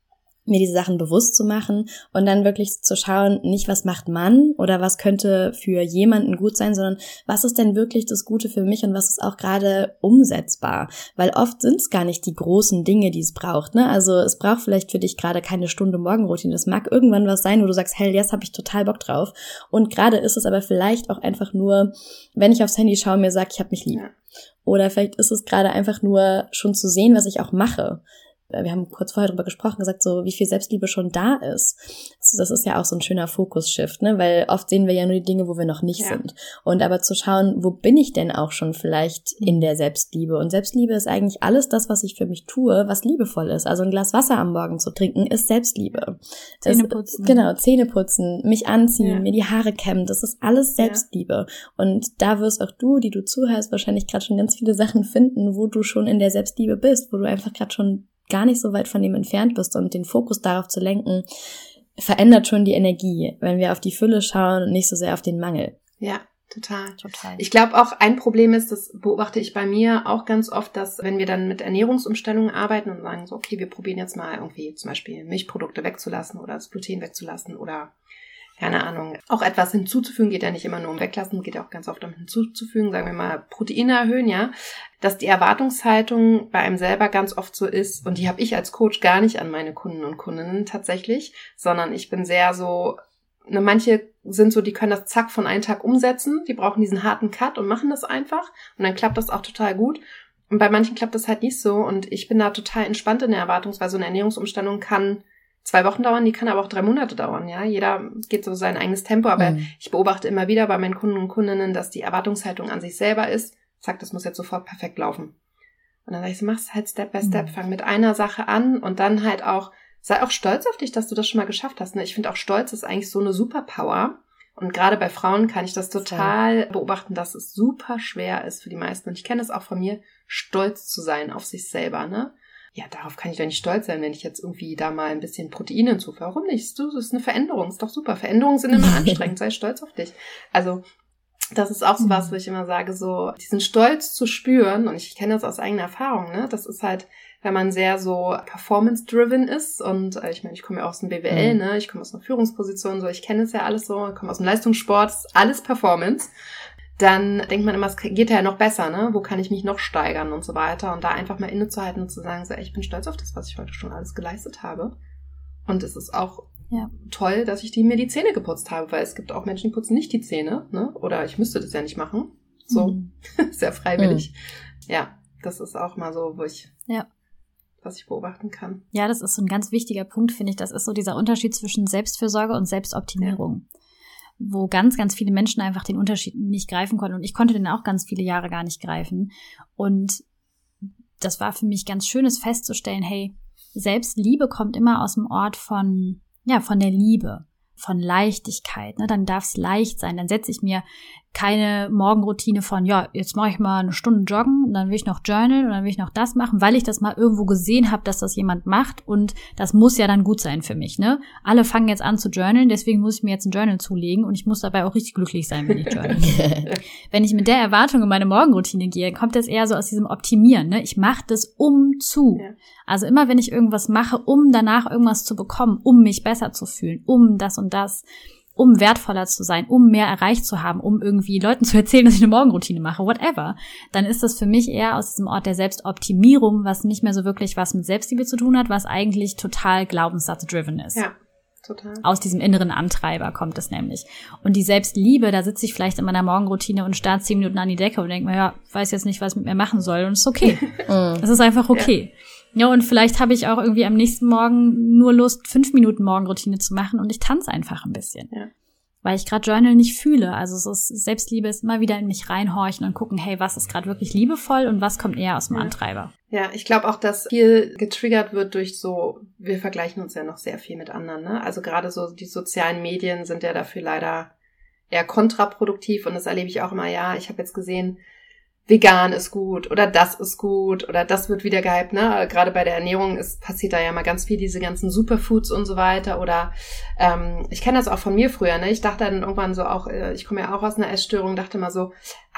mir diese Sachen bewusst zu machen und dann wirklich zu schauen, nicht was macht man oder was könnte für jemanden gut sein, sondern was ist denn wirklich das Gute für mich und was ist auch gerade umsetzbar. Weil oft sind es gar nicht die großen Dinge, die es braucht. Ne? Also es braucht vielleicht für dich gerade keine Stunde Morgenroutine. Das mag irgendwann was sein, wo du sagst, hey, jetzt habe ich total Bock drauf. Und gerade ist es aber vielleicht auch einfach nur, wenn ich aufs Handy schaue, mir sagt, ich habe mich lieb. Oder vielleicht ist es gerade einfach nur schon zu sehen, was ich auch mache wir haben kurz vorher drüber gesprochen, gesagt, so wie viel Selbstliebe schon da ist. Das ist ja auch so ein schöner Fokus-Shift, ne? Weil oft sehen wir ja nur die Dinge, wo wir noch nicht ja. sind. Und aber zu schauen, wo bin ich denn auch schon vielleicht in der Selbstliebe? Und Selbstliebe ist eigentlich alles das, was ich für mich tue, was liebevoll ist. Also ein Glas Wasser am Morgen zu trinken, ist Selbstliebe. Zähne putzen. genau, Zähne putzen, mich anziehen, ja. mir die Haare kämmen, das ist alles Selbstliebe. Ja. Und da wirst auch du, die du zuhörst, wahrscheinlich gerade schon ganz viele Sachen finden, wo du schon in der Selbstliebe bist, wo du einfach gerade schon gar nicht so weit von ihm entfernt bist und den Fokus darauf zu lenken, verändert schon die Energie, wenn wir auf die Fülle schauen und nicht so sehr auf den Mangel.
Ja, Total. Total. Ich glaube auch ein Problem ist, das beobachte ich bei mir auch ganz oft, dass wenn wir dann mit Ernährungsumstellungen arbeiten und sagen so, okay, wir probieren jetzt mal irgendwie zum Beispiel Milchprodukte wegzulassen oder das Gluten wegzulassen oder keine Ahnung, auch etwas hinzuzufügen, geht ja nicht immer nur um weglassen, geht ja auch ganz oft um hinzuzufügen, sagen wir mal Proteine erhöhen, ja, dass die Erwartungshaltung bei einem selber ganz oft so ist und die habe ich als Coach gar nicht an meine Kunden und Kundinnen tatsächlich, sondern ich bin sehr so, ne, manche sind so, die können das zack von einem Tag umsetzen, die brauchen diesen harten Cut und machen das einfach und dann klappt das auch total gut. Und bei manchen klappt das halt nicht so und ich bin da total entspannt in der Erwartungsweise. Eine Ernährungsumstellung kann zwei Wochen dauern, die kann aber auch drei Monate dauern, ja. Jeder geht so sein eigenes Tempo, aber mhm. ich beobachte immer wieder bei meinen Kunden und Kundinnen, dass die Erwartungshaltung an sich selber ist, sagt, das muss jetzt sofort perfekt laufen. Und dann sage ich so, mach's halt Step by Step, mhm. fang mit einer Sache an und dann halt auch, sei auch stolz auf dich, dass du das schon mal geschafft hast. Ne? Ich finde auch Stolz ist eigentlich so eine Superpower. Und gerade bei Frauen kann ich das total beobachten, dass es super schwer ist für die meisten. Und ich kenne es auch von mir, stolz zu sein auf sich selber, ne? Ja, darauf kann ich doch nicht stolz sein, wenn ich jetzt irgendwie da mal ein bisschen Protein hinzufüge. Warum nicht? Das ist eine Veränderung, ist doch super. Veränderungen sind immer anstrengend, sei stolz auf dich. Also, das ist auch so was, mhm. wo ich immer sage, so diesen Stolz zu spüren, und ich kenne das aus eigener Erfahrung, ne? Das ist halt, wenn man sehr so performance-driven ist und äh, ich meine, ich komme ja aus dem BWL, mhm. ne? Ich komme aus einer Führungsposition, so ich kenne es ja alles so, ich komme aus dem Leistungssport, alles Performance dann denkt man immer, es geht ja noch besser, ne? Wo kann ich mich noch steigern und so weiter. Und da einfach mal innezuhalten und zu sagen, so, ey, ich bin stolz auf das, was ich heute schon alles geleistet habe. Und es ist auch ja. toll, dass ich die, mir die Zähne geputzt habe, weil es gibt auch Menschen, die putzen nicht die Zähne, ne? Oder ich müsste das ja nicht machen. So, mhm. sehr freiwillig. Mhm. Ja, das ist auch mal so, wo ich ja was ich beobachten kann.
Ja, das ist so ein ganz wichtiger Punkt, finde ich. Das ist so dieser Unterschied zwischen Selbstfürsorge und Selbstoptimierung. Ja wo ganz, ganz viele Menschen einfach den Unterschied nicht greifen konnten. Und ich konnte den auch ganz viele Jahre gar nicht greifen. Und das war für mich ganz schönes festzustellen, hey, Selbstliebe kommt immer aus dem Ort von, ja, von der Liebe von Leichtigkeit. Ne? Dann darf es leicht sein. Dann setze ich mir keine Morgenroutine von, ja, jetzt mache ich mal eine Stunde joggen und dann will ich noch journalen und dann will ich noch das machen, weil ich das mal irgendwo gesehen habe, dass das jemand macht und das muss ja dann gut sein für mich. Ne? Alle fangen jetzt an zu journalen, deswegen muss ich mir jetzt ein Journal zulegen und ich muss dabei auch richtig glücklich sein, wenn ich journal. wenn ich mit der Erwartung in meine Morgenroutine gehe, kommt das eher so aus diesem Optimieren. Ne? Ich mache das um zu. Ja. Also immer wenn ich irgendwas mache, um danach irgendwas zu bekommen, um mich besser zu fühlen, um das und das, um wertvoller zu sein, um mehr erreicht zu haben, um irgendwie Leuten zu erzählen, dass ich eine Morgenroutine mache, whatever, dann ist das für mich eher aus diesem Ort der Selbstoptimierung, was nicht mehr so wirklich was mit Selbstliebe zu tun hat, was eigentlich total glaubenssatz-driven ist. Ja. Total. Aus diesem inneren Antreiber kommt es nämlich. Und die Selbstliebe, da sitze ich vielleicht in meiner Morgenroutine und starre zehn Minuten an die Decke und denke mir, ja, weiß jetzt nicht, was ich mit mir machen soll. Und es ist okay. Es ist einfach okay. Ja. Ja, und vielleicht habe ich auch irgendwie am nächsten Morgen nur Lust, fünf Minuten Morgenroutine zu machen und ich tanze einfach ein bisschen. Ja. Weil ich gerade Journal nicht fühle. Also es ist Selbstliebe ist immer wieder in mich reinhorchen und gucken, hey, was ist gerade wirklich liebevoll und was kommt eher aus dem ja. Antreiber.
Ja, ich glaube auch, dass viel getriggert wird durch so, wir vergleichen uns ja noch sehr viel mit anderen, ne? Also gerade so die sozialen Medien sind ja dafür leider eher kontraproduktiv und das erlebe ich auch immer, ja, ich habe jetzt gesehen, vegan ist gut oder das ist gut oder das wird wieder gehypt, ne? Gerade bei der Ernährung ist, passiert da ja mal ganz viel, diese ganzen Superfoods und so weiter. Oder ähm, ich kenne das auch von mir früher, ne? Ich dachte dann irgendwann so auch, äh, ich komme ja auch aus einer Essstörung, dachte mal so,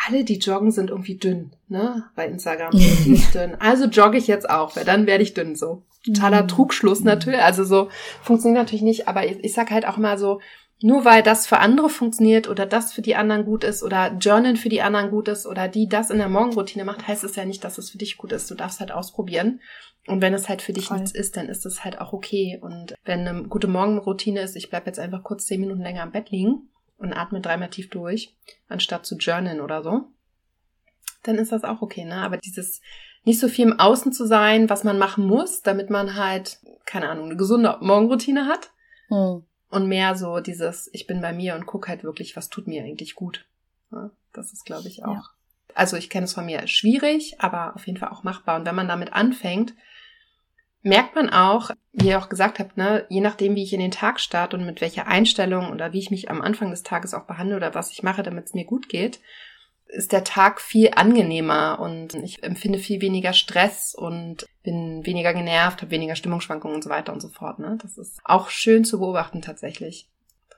alle, die joggen, sind irgendwie dünn, ne? Bei Instagram sind dünn. Also jogge ich jetzt auch, weil dann werde ich dünn so. Totaler mhm. Trugschluss natürlich. Also so funktioniert natürlich nicht, aber ich, ich sag halt auch mal so, nur weil das für andere funktioniert oder das für die anderen gut ist oder Journal für die anderen gut ist oder die das in der Morgenroutine macht, heißt es ja nicht, dass es für dich gut ist. Du darfst halt ausprobieren. Und wenn es halt für dich Voll. nichts ist, dann ist es halt auch okay. Und wenn eine gute Morgenroutine ist, ich bleib jetzt einfach kurz zehn Minuten länger am Bett liegen und atme dreimal tief durch, anstatt zu journalen oder so, dann ist das auch okay, ne? Aber dieses nicht so viel im Außen zu sein, was man machen muss, damit man halt, keine Ahnung, eine gesunde Morgenroutine hat. Hm und mehr so dieses, ich bin bei mir und guck halt wirklich, was tut mir eigentlich gut. Ja, das ist, glaube ich, auch. Ja. Also ich kenne es von mir schwierig, aber auf jeden Fall auch machbar. Und wenn man damit anfängt, merkt man auch, wie ihr auch gesagt habt, ne, je nachdem, wie ich in den Tag starte und mit welcher Einstellung oder wie ich mich am Anfang des Tages auch behandle oder was ich mache, damit es mir gut geht, ist der Tag viel angenehmer und ich empfinde viel weniger Stress und bin weniger genervt, habe weniger Stimmungsschwankungen und so weiter und so fort. Ne? Das ist auch schön zu beobachten tatsächlich.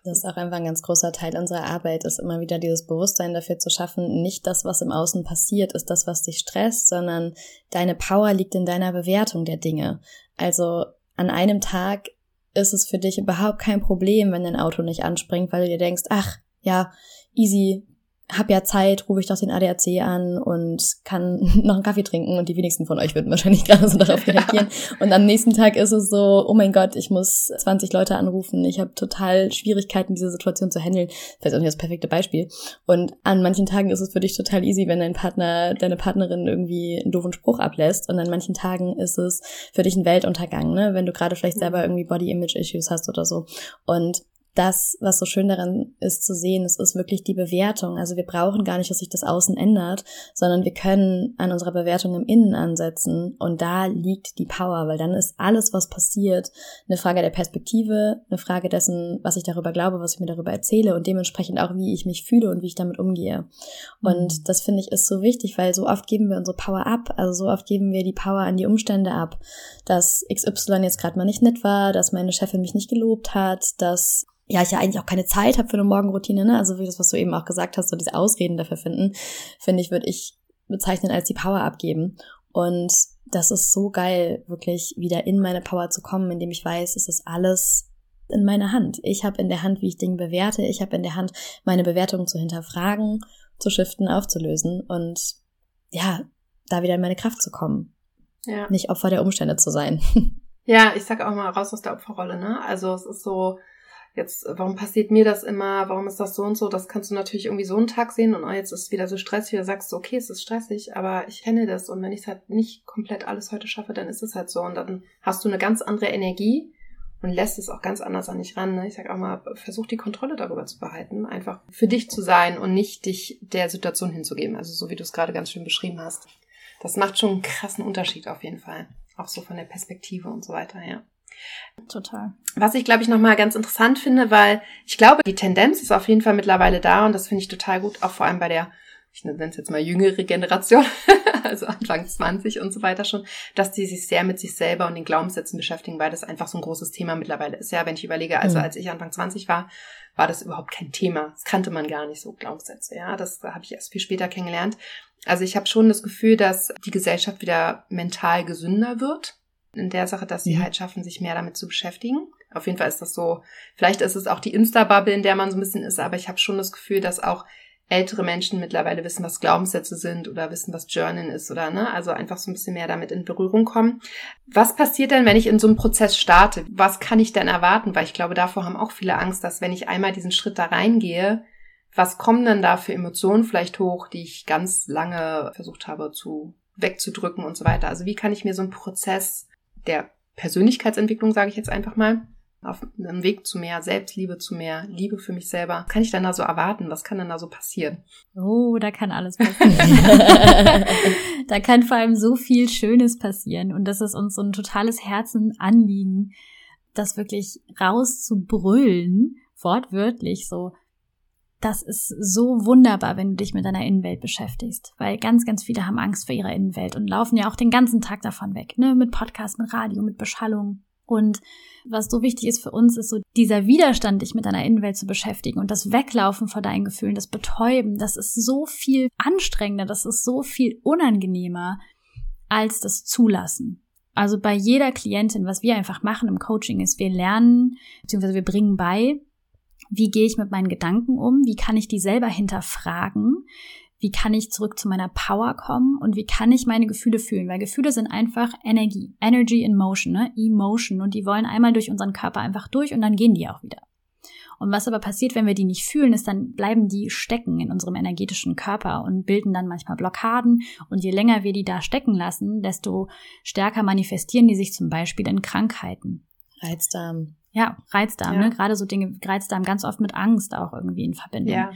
Das ist auch einfach ein ganz großer Teil unserer Arbeit, ist immer wieder dieses Bewusstsein dafür zu schaffen, nicht das, was im Außen passiert, ist das, was dich stresst, sondern deine Power liegt in deiner Bewertung der Dinge. Also an einem Tag ist es für dich überhaupt kein Problem, wenn dein Auto nicht anspringt, weil du dir denkst, ach, ja, easy, hab ja Zeit, rufe ich doch den ADAC an und kann noch einen Kaffee trinken und die wenigsten von euch würden wahrscheinlich gerade so darauf reagieren. Und am nächsten Tag ist es so, oh mein Gott, ich muss 20 Leute anrufen, ich habe total Schwierigkeiten, diese Situation zu handeln. Vielleicht auch nicht das perfekte Beispiel. Und an manchen Tagen ist es für dich total easy, wenn dein Partner, deine Partnerin irgendwie einen doofen Spruch ablässt. Und an manchen Tagen ist es für dich ein Weltuntergang, ne? wenn du gerade vielleicht selber irgendwie Body-Image-Issues hast oder so. Und das, was so schön daran ist zu sehen, es ist wirklich die Bewertung. Also wir brauchen gar nicht, dass sich das Außen ändert, sondern wir können an unserer Bewertung im Innen ansetzen und da liegt die Power, weil dann ist alles, was passiert, eine Frage der Perspektive, eine Frage dessen, was ich darüber glaube, was ich mir darüber erzähle und dementsprechend auch, wie ich mich fühle und wie ich damit umgehe. Und mhm. das finde ich ist so wichtig, weil so oft geben wir unsere Power ab, also so oft geben wir die Power an die Umstände ab, dass XY jetzt gerade mal nicht nett war, dass meine Chefin mich nicht gelobt hat, dass ja, ich ja eigentlich auch keine Zeit habe für eine Morgenroutine, ne? Also wie das, was du eben auch gesagt hast, so diese Ausreden dafür finden, finde ich, würde ich bezeichnen als die Power abgeben. Und das ist so geil, wirklich wieder in meine Power zu kommen, indem ich weiß, es ist alles in meiner Hand. Ich habe in der Hand, wie ich Dinge bewerte. Ich habe in der Hand, meine Bewertungen zu hinterfragen, zu shiften, aufzulösen und ja, da wieder in meine Kraft zu kommen. Ja. Nicht Opfer der Umstände zu sein.
Ja, ich sag auch mal raus aus der Opferrolle, ne? Also es ist so, jetzt, warum passiert mir das immer, warum ist das so und so, das kannst du natürlich irgendwie so einen Tag sehen und oh, jetzt ist es wieder so stressig, oder sagst du, okay, es ist stressig, aber ich kenne das und wenn ich es halt nicht komplett alles heute schaffe, dann ist es halt so und dann hast du eine ganz andere Energie und lässt es auch ganz anders an dich ran. Ne? Ich sag auch mal, versuch die Kontrolle darüber zu behalten, einfach für dich zu sein und nicht dich der Situation hinzugeben, also so wie du es gerade ganz schön beschrieben hast. Das macht schon einen krassen Unterschied auf jeden Fall. Auch so von der Perspektive und so weiter, ja.
Total.
Was ich, glaube ich, nochmal ganz interessant finde, weil ich glaube, die Tendenz ist auf jeden Fall mittlerweile da und das finde ich total gut, auch vor allem bei der, ich nenne es jetzt mal jüngere Generation, also Anfang 20 und so weiter schon, dass die sich sehr mit sich selber und den Glaubenssätzen beschäftigen, weil das einfach so ein großes Thema mittlerweile ist. Ja, wenn ich überlege, also mhm. als ich Anfang 20 war, war das überhaupt kein Thema. Das kannte man gar nicht so, Glaubenssätze. Ja, das habe ich erst viel später kennengelernt. Also ich habe schon das Gefühl, dass die Gesellschaft wieder mental gesünder wird in der Sache, dass sie mhm. halt schaffen, sich mehr damit zu beschäftigen. Auf jeden Fall ist das so, vielleicht ist es auch die Insta-Bubble, in der man so ein bisschen ist, aber ich habe schon das Gefühl, dass auch ältere Menschen mittlerweile wissen, was Glaubenssätze sind oder wissen, was Journal ist oder ne, also einfach so ein bisschen mehr damit in Berührung kommen. Was passiert denn, wenn ich in so einem Prozess starte? Was kann ich denn erwarten? Weil ich glaube, davor haben auch viele Angst, dass wenn ich einmal diesen Schritt da reingehe, was kommen denn da für Emotionen vielleicht hoch, die ich ganz lange versucht habe zu wegzudrücken und so weiter? Also wie kann ich mir so einen Prozess der Persönlichkeitsentwicklung, sage ich jetzt einfach mal, auf einem Weg zu mehr Selbstliebe, zu mehr Liebe für mich selber. Was kann ich dann da so erwarten? Was kann dann da so passieren?
Oh, da kann alles passieren. da kann vor allem so viel Schönes passieren. Und das ist uns so ein totales Herzenanliegen, das wirklich rauszubrüllen, wortwörtlich so das ist so wunderbar, wenn du dich mit deiner Innenwelt beschäftigst, weil ganz, ganz viele haben Angst vor ihrer Innenwelt und laufen ja auch den ganzen Tag davon weg, ne, mit Podcast, mit Radio, mit Beschallung. Und was so wichtig ist für uns, ist so dieser Widerstand, dich mit deiner Innenwelt zu beschäftigen und das Weglaufen vor deinen Gefühlen, das Betäuben, das ist so viel anstrengender, das ist so viel unangenehmer als das Zulassen. Also bei jeder Klientin, was wir einfach machen im Coaching ist, wir lernen, beziehungsweise wir bringen bei, wie gehe ich mit meinen Gedanken um? Wie kann ich die selber hinterfragen? Wie kann ich zurück zu meiner Power kommen? Und wie kann ich meine Gefühle fühlen? Weil Gefühle sind einfach Energie. Energy in Motion, ne? Emotion. Und die wollen einmal durch unseren Körper einfach durch und dann gehen die auch wieder. Und was aber passiert, wenn wir die nicht fühlen, ist, dann bleiben die stecken in unserem energetischen Körper und bilden dann manchmal Blockaden. Und je länger wir die da stecken lassen, desto stärker manifestieren die sich zum Beispiel in Krankheiten.
Reizdarm.
Ja, Reizdarm, ja. ne? Gerade so Dinge, Reizdarm ganz oft mit Angst auch irgendwie in Verbindung. Ja,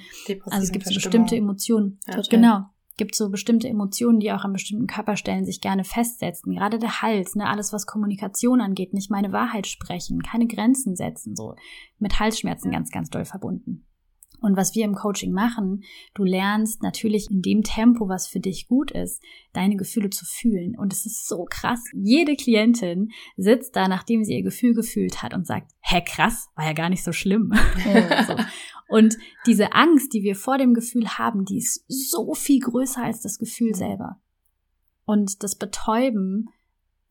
also es gibt so bestimmte Emotionen. Ja, genau. Gibt so bestimmte Emotionen, die auch an bestimmten Körperstellen sich gerne festsetzen. Gerade der Hals, ne? Alles, was Kommunikation angeht, nicht meine Wahrheit sprechen, keine Grenzen setzen, so. Mit Halsschmerzen ganz, ganz doll verbunden. Und was wir im Coaching machen, du lernst natürlich in dem Tempo, was für dich gut ist, deine Gefühle zu fühlen. Und es ist so krass. Jede Klientin sitzt da, nachdem sie ihr Gefühl gefühlt hat und sagt, hä, krass, war ja gar nicht so schlimm. Ja. so. Und diese Angst, die wir vor dem Gefühl haben, die ist so viel größer als das Gefühl selber. Und das Betäuben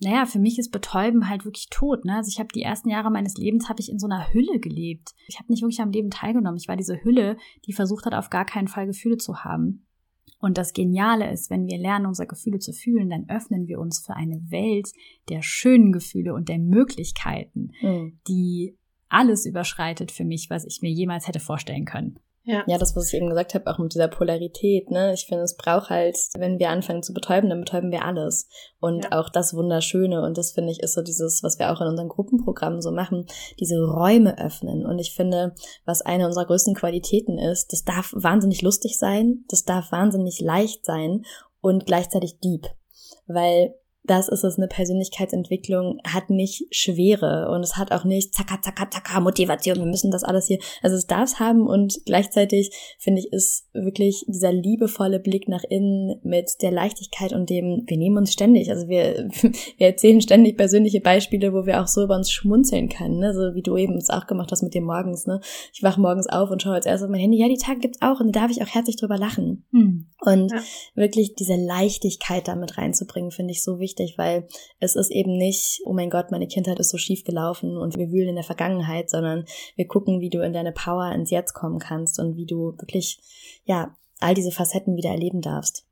naja, für mich ist Betäuben halt wirklich tot. Ne? Also ich habe die ersten Jahre meines Lebens habe ich in so einer Hülle gelebt. Ich habe nicht wirklich am Leben teilgenommen. Ich war diese Hülle, die versucht hat, auf gar keinen Fall Gefühle zu haben. Und das Geniale ist, wenn wir lernen, unsere Gefühle zu fühlen, dann öffnen wir uns für eine Welt der schönen Gefühle und der Möglichkeiten, mhm. die alles überschreitet für mich, was ich mir jemals hätte vorstellen können.
Ja. ja, das, was ich eben gesagt habe, auch mit dieser Polarität, ne? Ich finde, es braucht halt, wenn wir anfangen zu betäuben, dann betäuben wir alles. Und ja. auch das Wunderschöne. Und das finde ich ist so dieses, was wir auch in unseren Gruppenprogrammen so machen, diese Räume öffnen. Und ich finde, was eine unserer größten Qualitäten ist, das darf wahnsinnig lustig sein, das darf wahnsinnig leicht sein und gleichzeitig deep. Weil das ist es, eine Persönlichkeitsentwicklung hat nicht Schwere und es hat auch nicht zacka, zacka, zacka, Motivation, wir müssen das alles hier, also es darf es haben und gleichzeitig finde ich, ist wirklich dieser liebevolle Blick nach innen mit der Leichtigkeit und dem, wir nehmen uns ständig, also wir, wir erzählen ständig persönliche Beispiele, wo wir auch so über uns schmunzeln können, ne? so wie du eben es auch gemacht hast mit dir morgens, ne? Ich wache morgens auf und schaue als erstes auf mein Handy, ja, die Tage gibt's auch und da darf ich auch herzlich drüber lachen. Hm. Und ja. wirklich diese Leichtigkeit damit reinzubringen, finde ich so wichtig wichtig, weil es ist eben nicht, oh mein Gott, meine Kindheit ist so schief gelaufen und wir wühlen in der Vergangenheit, sondern wir gucken, wie du in deine Power ins Jetzt kommen kannst und wie du wirklich, ja, all diese Facetten wieder erleben darfst.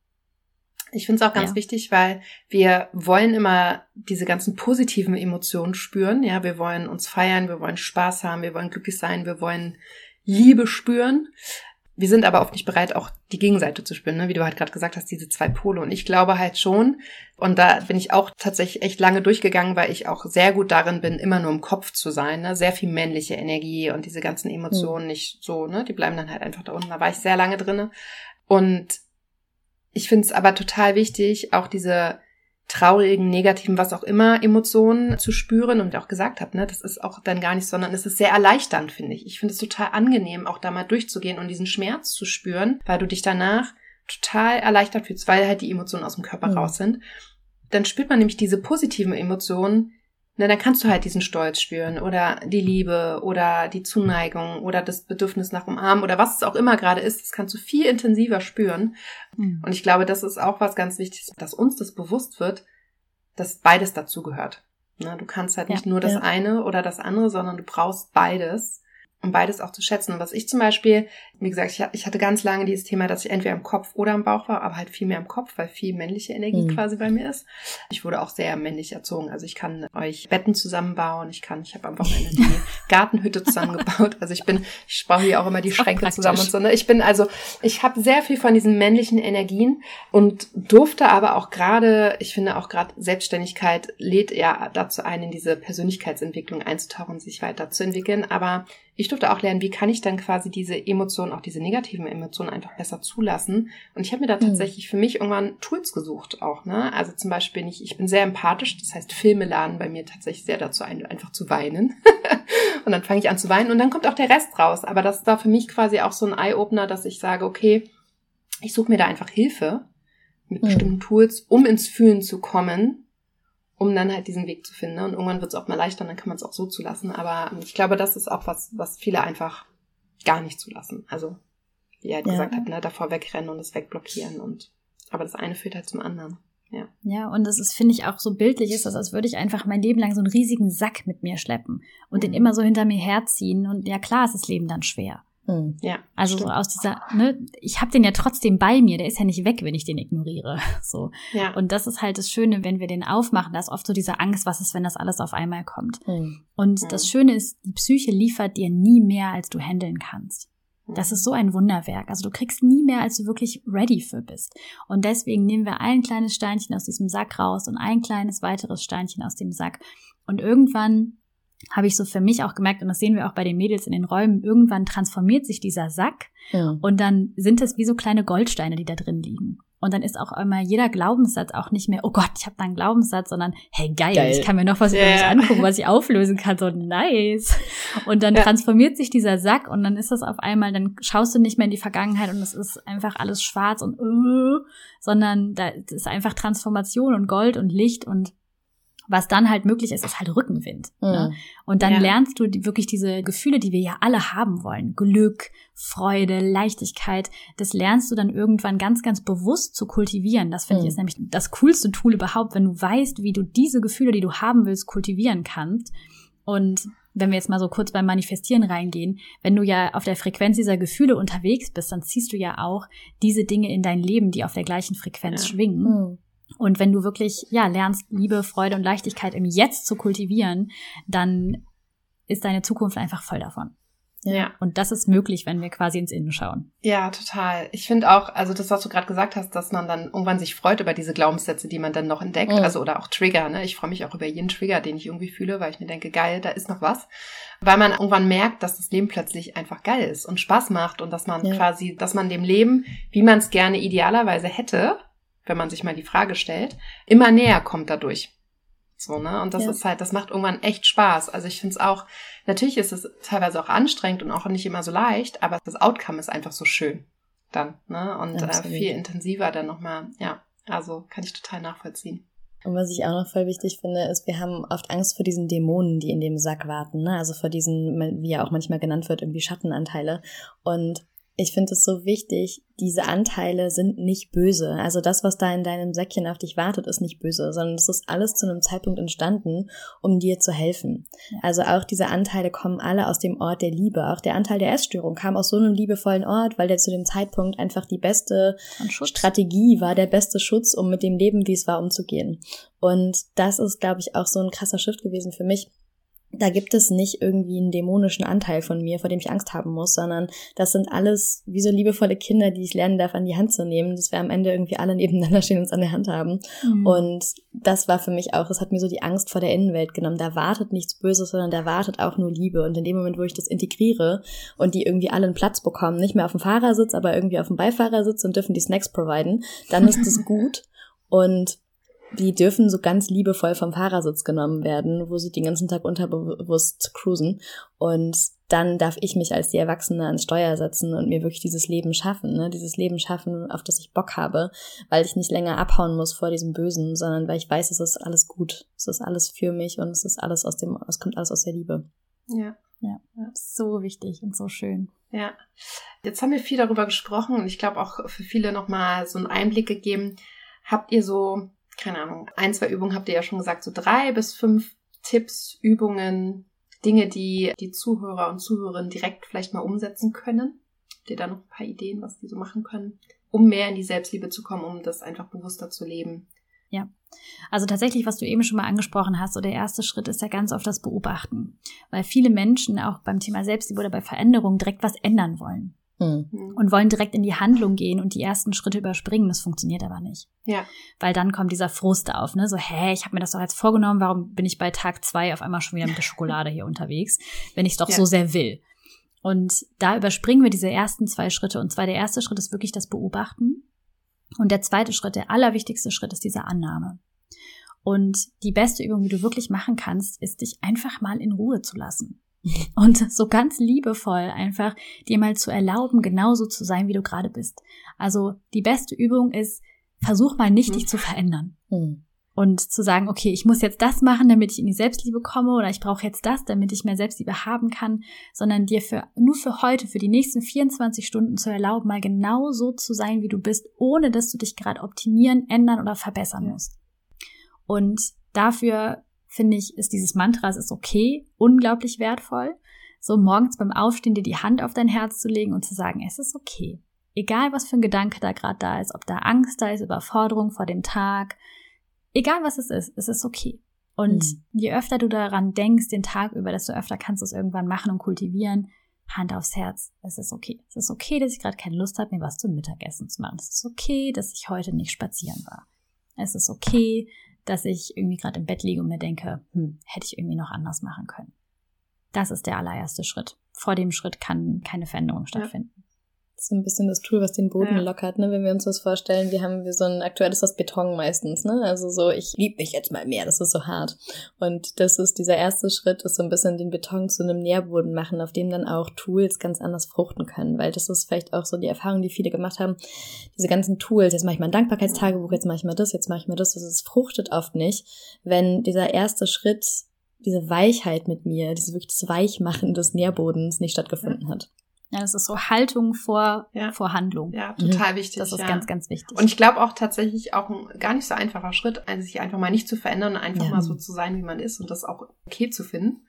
Ich finde es auch ganz ja. wichtig, weil wir wollen immer diese ganzen positiven Emotionen spüren. Ja, wir wollen uns feiern, wir wollen Spaß haben, wir wollen glücklich sein, wir wollen Liebe spüren. Wir sind aber oft nicht bereit, auch die Gegenseite zu spüren, ne? wie du halt gerade gesagt hast, diese zwei Pole. Und ich glaube halt schon, und da bin ich auch tatsächlich echt lange durchgegangen, weil ich auch sehr gut darin bin, immer nur im Kopf zu sein, ne? sehr viel männliche Energie und diese ganzen Emotionen mhm. nicht so, ne, die bleiben dann halt einfach da unten. Da war ich sehr lange drinne. Und ich finde es aber total wichtig, auch diese traurigen, negativen, was auch immer, Emotionen zu spüren und auch gesagt habe, ne, das ist auch dann gar nicht, sondern es ist sehr erleichternd, finde ich. Ich finde es total angenehm, auch da mal durchzugehen und diesen Schmerz zu spüren, weil du dich danach total erleichtert fühlst, weil halt die Emotionen aus dem Körper mhm. raus sind. Dann spürt man nämlich diese positiven Emotionen, na, dann kannst du halt diesen Stolz spüren oder die Liebe oder die Zuneigung oder das Bedürfnis nach Umarmen oder was es auch immer gerade ist. Das kannst du viel intensiver spüren. Mhm. Und ich glaube, das ist auch was ganz Wichtiges, dass uns das bewusst wird, dass beides dazu gehört. Na, du kannst halt nicht nur das ja. eine oder das andere, sondern du brauchst beides um beides auch zu schätzen. Und was ich zum Beispiel, wie gesagt, ich, ich, hatte ganz lange dieses Thema, dass ich entweder im Kopf oder im Bauch war, aber halt viel mehr im Kopf, weil viel männliche Energie mhm. quasi bei mir ist. Ich wurde auch sehr männlich erzogen. Also ich kann euch Betten zusammenbauen, ich kann, ich habe am Wochenende die Gartenhütte zusammengebaut. Also ich bin, ich baue hier auch immer die Schränke zusammen und so. Ne? Ich bin also, ich habe sehr viel von diesen männlichen Energien und durfte aber auch gerade, ich finde auch gerade Selbstständigkeit lädt ja dazu ein, in diese Persönlichkeitsentwicklung einzutauchen, sich weiterzuentwickeln. Aber ich durfte auch lernen, wie kann ich dann quasi diese Emotionen, auch diese negativen Emotionen einfach besser zulassen. Und ich habe mir da mhm. tatsächlich für mich irgendwann Tools gesucht auch. Ne? Also zum Beispiel bin ich, ich bin sehr empathisch, das heißt Filme laden bei mir tatsächlich sehr dazu ein, einfach zu weinen. und dann fange ich an zu weinen und dann kommt auch der Rest raus. Aber das war für mich quasi auch so ein Eye-Opener, dass ich sage, okay, ich suche mir da einfach Hilfe mit mhm. bestimmten Tools, um ins Fühlen zu kommen um dann halt diesen Weg zu finden. Und irgendwann wird es auch mal leichter und dann kann man es auch so zulassen. Aber ich glaube, das ist auch was, was viele einfach gar nicht zulassen. Also, wie ihr halt ja. gesagt habt, ne, davor wegrennen und es wegblockieren und aber das eine führt halt zum anderen. Ja.
ja, und das ist, finde ich, auch so bildlich ist das, als würde ich einfach mein Leben lang so einen riesigen Sack mit mir schleppen und mhm. den immer so hinter mir herziehen. Und ja, klar ist das Leben dann schwer.
Hm. Ja.
Also stimmt. so aus dieser, ne, ich habe den ja trotzdem bei mir, der ist ja nicht weg, wenn ich den ignoriere. So. Ja. Und das ist halt das Schöne, wenn wir den aufmachen, da ist oft so diese Angst, was ist, wenn das alles auf einmal kommt. Hm. Und das Schöne ist, die Psyche liefert dir nie mehr, als du handeln kannst. Das ist so ein Wunderwerk. Also du kriegst nie mehr, als du wirklich ready für bist. Und deswegen nehmen wir ein kleines Steinchen aus diesem Sack raus und ein kleines weiteres Steinchen aus dem Sack. Und irgendwann habe ich so für mich auch gemerkt, und das sehen wir auch bei den Mädels in den Räumen, irgendwann transformiert sich dieser Sack ja. und dann sind es wie so kleine Goldsteine, die da drin liegen. Und dann ist auch immer jeder Glaubenssatz auch nicht mehr, oh Gott, ich habe da einen Glaubenssatz, sondern hey, geil, geil. ich kann mir noch was yeah. über mich angucken, was ich auflösen kann, so nice. Und dann ja. transformiert sich dieser Sack und dann ist das auf einmal, dann schaust du nicht mehr in die Vergangenheit und es ist einfach alles schwarz und uh, sondern da ist einfach Transformation und Gold und Licht und was dann halt möglich ist, ist halt Rückenwind. Mhm. Ne? Und dann ja. lernst du die, wirklich diese Gefühle, die wir ja alle haben wollen. Glück, Freude, Leichtigkeit. Das lernst du dann irgendwann ganz, ganz bewusst zu kultivieren. Das finde mhm. ich ist nämlich das coolste Tool überhaupt, wenn du weißt, wie du diese Gefühle, die du haben willst, kultivieren kannst. Und wenn wir jetzt mal so kurz beim Manifestieren reingehen, wenn du ja auf der Frequenz dieser Gefühle unterwegs bist, dann ziehst du ja auch diese Dinge in dein Leben, die auf der gleichen Frequenz ja. schwingen. Mhm. Und wenn du wirklich, ja, lernst, Liebe, Freude und Leichtigkeit im Jetzt zu kultivieren, dann ist deine Zukunft einfach voll davon. Ja. Und das ist möglich, wenn wir quasi ins Innen schauen.
Ja, total. Ich finde auch, also das, was du gerade gesagt hast, dass man dann irgendwann sich freut über diese Glaubenssätze, die man dann noch entdeckt, mhm. also oder auch Trigger, ne? Ich freue mich auch über jeden Trigger, den ich irgendwie fühle, weil ich mir denke, geil, da ist noch was. Weil man irgendwann merkt, dass das Leben plötzlich einfach geil ist und Spaß macht und dass man ja. quasi, dass man dem Leben, wie man es gerne idealerweise hätte, wenn man sich mal die Frage stellt, immer näher kommt dadurch. So, ne? Und das ja. ist halt, das macht irgendwann echt Spaß. Also ich finde es auch, natürlich ist es teilweise auch anstrengend und auch nicht immer so leicht, aber das Outcome ist einfach so schön dann, ne? Und äh, viel intensiver dann nochmal, ja. Also kann ich total nachvollziehen.
Und was ich auch noch voll wichtig finde, ist, wir haben oft Angst vor diesen Dämonen, die in dem Sack warten, ne? Also vor diesen, wie er auch manchmal genannt wird, irgendwie Schattenanteile. Und ich finde es so wichtig, diese Anteile sind nicht böse. Also das, was da in deinem Säckchen auf dich wartet, ist nicht böse, sondern es ist alles zu einem Zeitpunkt entstanden, um dir zu helfen. Also auch diese Anteile kommen alle aus dem Ort der Liebe. Auch der Anteil der Essstörung kam aus so einem liebevollen Ort, weil der zu dem Zeitpunkt einfach die beste Strategie war, der beste Schutz, um mit dem Leben, wie es war, umzugehen. Und das ist, glaube ich, auch so ein krasser Shift gewesen für mich da gibt es nicht irgendwie einen dämonischen Anteil von mir, vor dem ich Angst haben muss, sondern das sind alles wie so liebevolle Kinder, die ich lernen darf, an die Hand zu nehmen, dass wir am Ende irgendwie alle nebeneinander stehen und uns an der Hand haben. Mhm. Und das war für mich auch, das hat mir so die Angst vor der Innenwelt genommen. Da wartet nichts Böses, sondern da wartet auch nur Liebe. Und in dem Moment, wo ich das integriere und die irgendwie alle einen Platz bekommen, nicht mehr auf dem Fahrersitz, aber irgendwie auf dem Beifahrersitz und dürfen die Snacks providen, dann ist das gut. Und die dürfen so ganz liebevoll vom Fahrersitz genommen werden, wo sie den ganzen Tag unterbewusst cruisen. Und dann darf ich mich als die Erwachsene ans Steuer setzen und mir wirklich dieses Leben schaffen, ne? dieses Leben schaffen, auf das ich Bock habe, weil ich nicht länger abhauen muss vor diesem Bösen, sondern weil ich weiß, es ist alles gut, es ist alles für mich und es ist alles aus dem, es kommt alles aus der Liebe.
Ja. Ja, so wichtig und so schön.
Ja, jetzt haben wir viel darüber gesprochen und ich glaube auch für viele nochmal so einen Einblick gegeben. Habt ihr so keine Ahnung, ein, zwei Übungen habt ihr ja schon gesagt, so drei bis fünf Tipps, Übungen, Dinge, die die Zuhörer und Zuhörerinnen direkt vielleicht mal umsetzen können. Habt ihr da noch ein paar Ideen, was die so machen können, um mehr in die Selbstliebe zu kommen, um das einfach bewusster zu leben?
Ja. Also tatsächlich, was du eben schon mal angesprochen hast, so der erste Schritt ist ja ganz oft das Beobachten. Weil viele Menschen auch beim Thema Selbstliebe oder bei Veränderungen direkt was ändern wollen. Hm. Und wollen direkt in die Handlung gehen und die ersten Schritte überspringen. Das funktioniert aber nicht.
Ja.
Weil dann kommt dieser Frust auf, ne? So, hä, ich habe mir das doch jetzt vorgenommen, warum bin ich bei Tag zwei auf einmal schon wieder mit der Schokolade hier unterwegs, wenn ich es doch ja. so sehr will. Und da überspringen wir diese ersten zwei Schritte. Und zwar der erste Schritt ist wirklich das Beobachten. Und der zweite Schritt, der allerwichtigste Schritt ist diese Annahme. Und die beste Übung, die du wirklich machen kannst, ist dich einfach mal in Ruhe zu lassen. Und so ganz liebevoll einfach dir mal zu erlauben, genauso zu sein, wie du gerade bist. Also die beste Übung ist, versuch mal nicht, mhm. dich zu verändern. Mhm. Und zu sagen, okay, ich muss jetzt das machen, damit ich in die Selbstliebe komme, oder ich brauche jetzt das, damit ich mehr Selbstliebe haben kann, sondern dir für, nur für heute, für die nächsten 24 Stunden zu erlauben, mal genau so zu sein, wie du bist, ohne dass du dich gerade optimieren, ändern oder verbessern musst. Und dafür finde ich, ist dieses Mantra, es ist okay, unglaublich wertvoll. So morgens beim Aufstehen dir die Hand auf dein Herz zu legen und zu sagen, es ist okay. Egal was für ein Gedanke da gerade da ist, ob da Angst da ist, Überforderung vor dem Tag, egal was es ist, es ist okay. Und mhm. je öfter du daran denkst, den Tag über, desto öfter kannst du es irgendwann machen und kultivieren. Hand aufs Herz. Es ist okay. Es ist okay, dass ich gerade keine Lust habe, mir was zum Mittagessen zu machen. Es ist okay, dass ich heute nicht spazieren war. Es ist okay, dass ich irgendwie gerade im Bett liege und mir denke, hm, hätte ich irgendwie noch anders machen können. Das ist der allererste Schritt. Vor dem Schritt kann keine Veränderung stattfinden.
So ein bisschen das Tool, was den Boden ja. lockert, ne? Wenn wir uns das vorstellen, wir haben wir so ein aktuelles das Beton meistens, ne? Also so, ich lieb mich jetzt mal mehr, das ist so hart. Und das ist dieser erste Schritt, ist so ein bisschen den Beton zu einem Nährboden machen, auf dem dann auch Tools ganz anders fruchten können. Weil das ist vielleicht auch so die Erfahrung, die viele gemacht haben. Diese ganzen Tools, jetzt mache ich mal ein Dankbarkeitstagebuch, jetzt mache ich mal das, jetzt mache ich mal das, das ist, fruchtet oft nicht, wenn dieser erste Schritt diese Weichheit mit mir, diese wirklich das Weichmachen des Nährbodens nicht stattgefunden hat.
Ja, das ist so Haltung vor, ja. vor Handlung.
Ja, total mhm. wichtig.
Das ist
ja.
ganz, ganz wichtig.
Und ich glaube auch tatsächlich auch ein gar nicht so einfacher Schritt, sich einfach mal nicht zu verändern und einfach ja. mal so zu sein, wie man ist und das auch okay zu finden.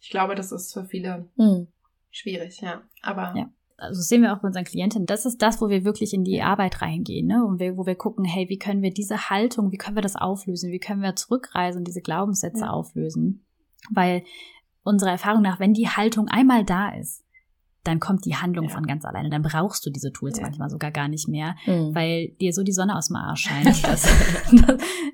Ich glaube, das ist für viele mhm. schwierig, ja. Aber
ja also sehen wir auch bei unseren Klienten, das ist das, wo wir wirklich in die Arbeit reingehen, ne? Und wir, wo wir gucken, hey, wie können wir diese Haltung, wie können wir das auflösen, wie können wir zurückreisen, diese Glaubenssätze ja. auflösen? Weil unserer Erfahrung nach, wenn die Haltung einmal da ist, dann kommt die Handlung ja. von ganz alleine. Dann brauchst du diese Tools ja. manchmal sogar gar nicht mehr, mhm. weil dir so die Sonne aus dem Arsch scheint, dass,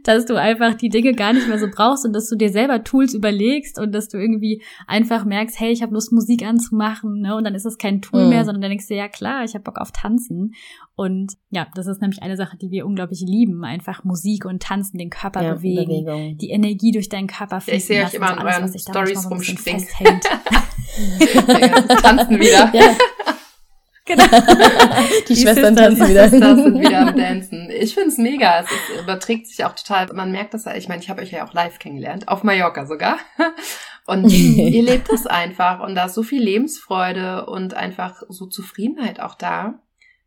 dass, du einfach die Dinge gar nicht mehr so brauchst und dass du dir selber Tools überlegst und dass du irgendwie einfach merkst, hey, ich habe Lust, Musik anzumachen, ne? Und dann ist es kein Tool mhm. mehr, sondern dann denkst du, ja klar, ich habe Bock auf Tanzen. Und ja, das ist nämlich eine Sache, die wir unglaublich lieben. Einfach Musik und Tanzen, den Körper ja, bewegen, Bewegung. die Energie durch deinen Körper
fließen Ich sehe euch immer an euren Stories rumspringen. tanzen wieder. Ja.
Genau. Die, die Schwestern Sisters, tanzen wieder.
Sisters sind wieder am Dancen. Ich finde es mega. Es ist, überträgt sich auch total. Man merkt das ja. Ich meine, ich habe euch ja auch live kennengelernt. Auf Mallorca sogar. Und ihr lebt das einfach. Und da ist so viel Lebensfreude und einfach so Zufriedenheit auch da.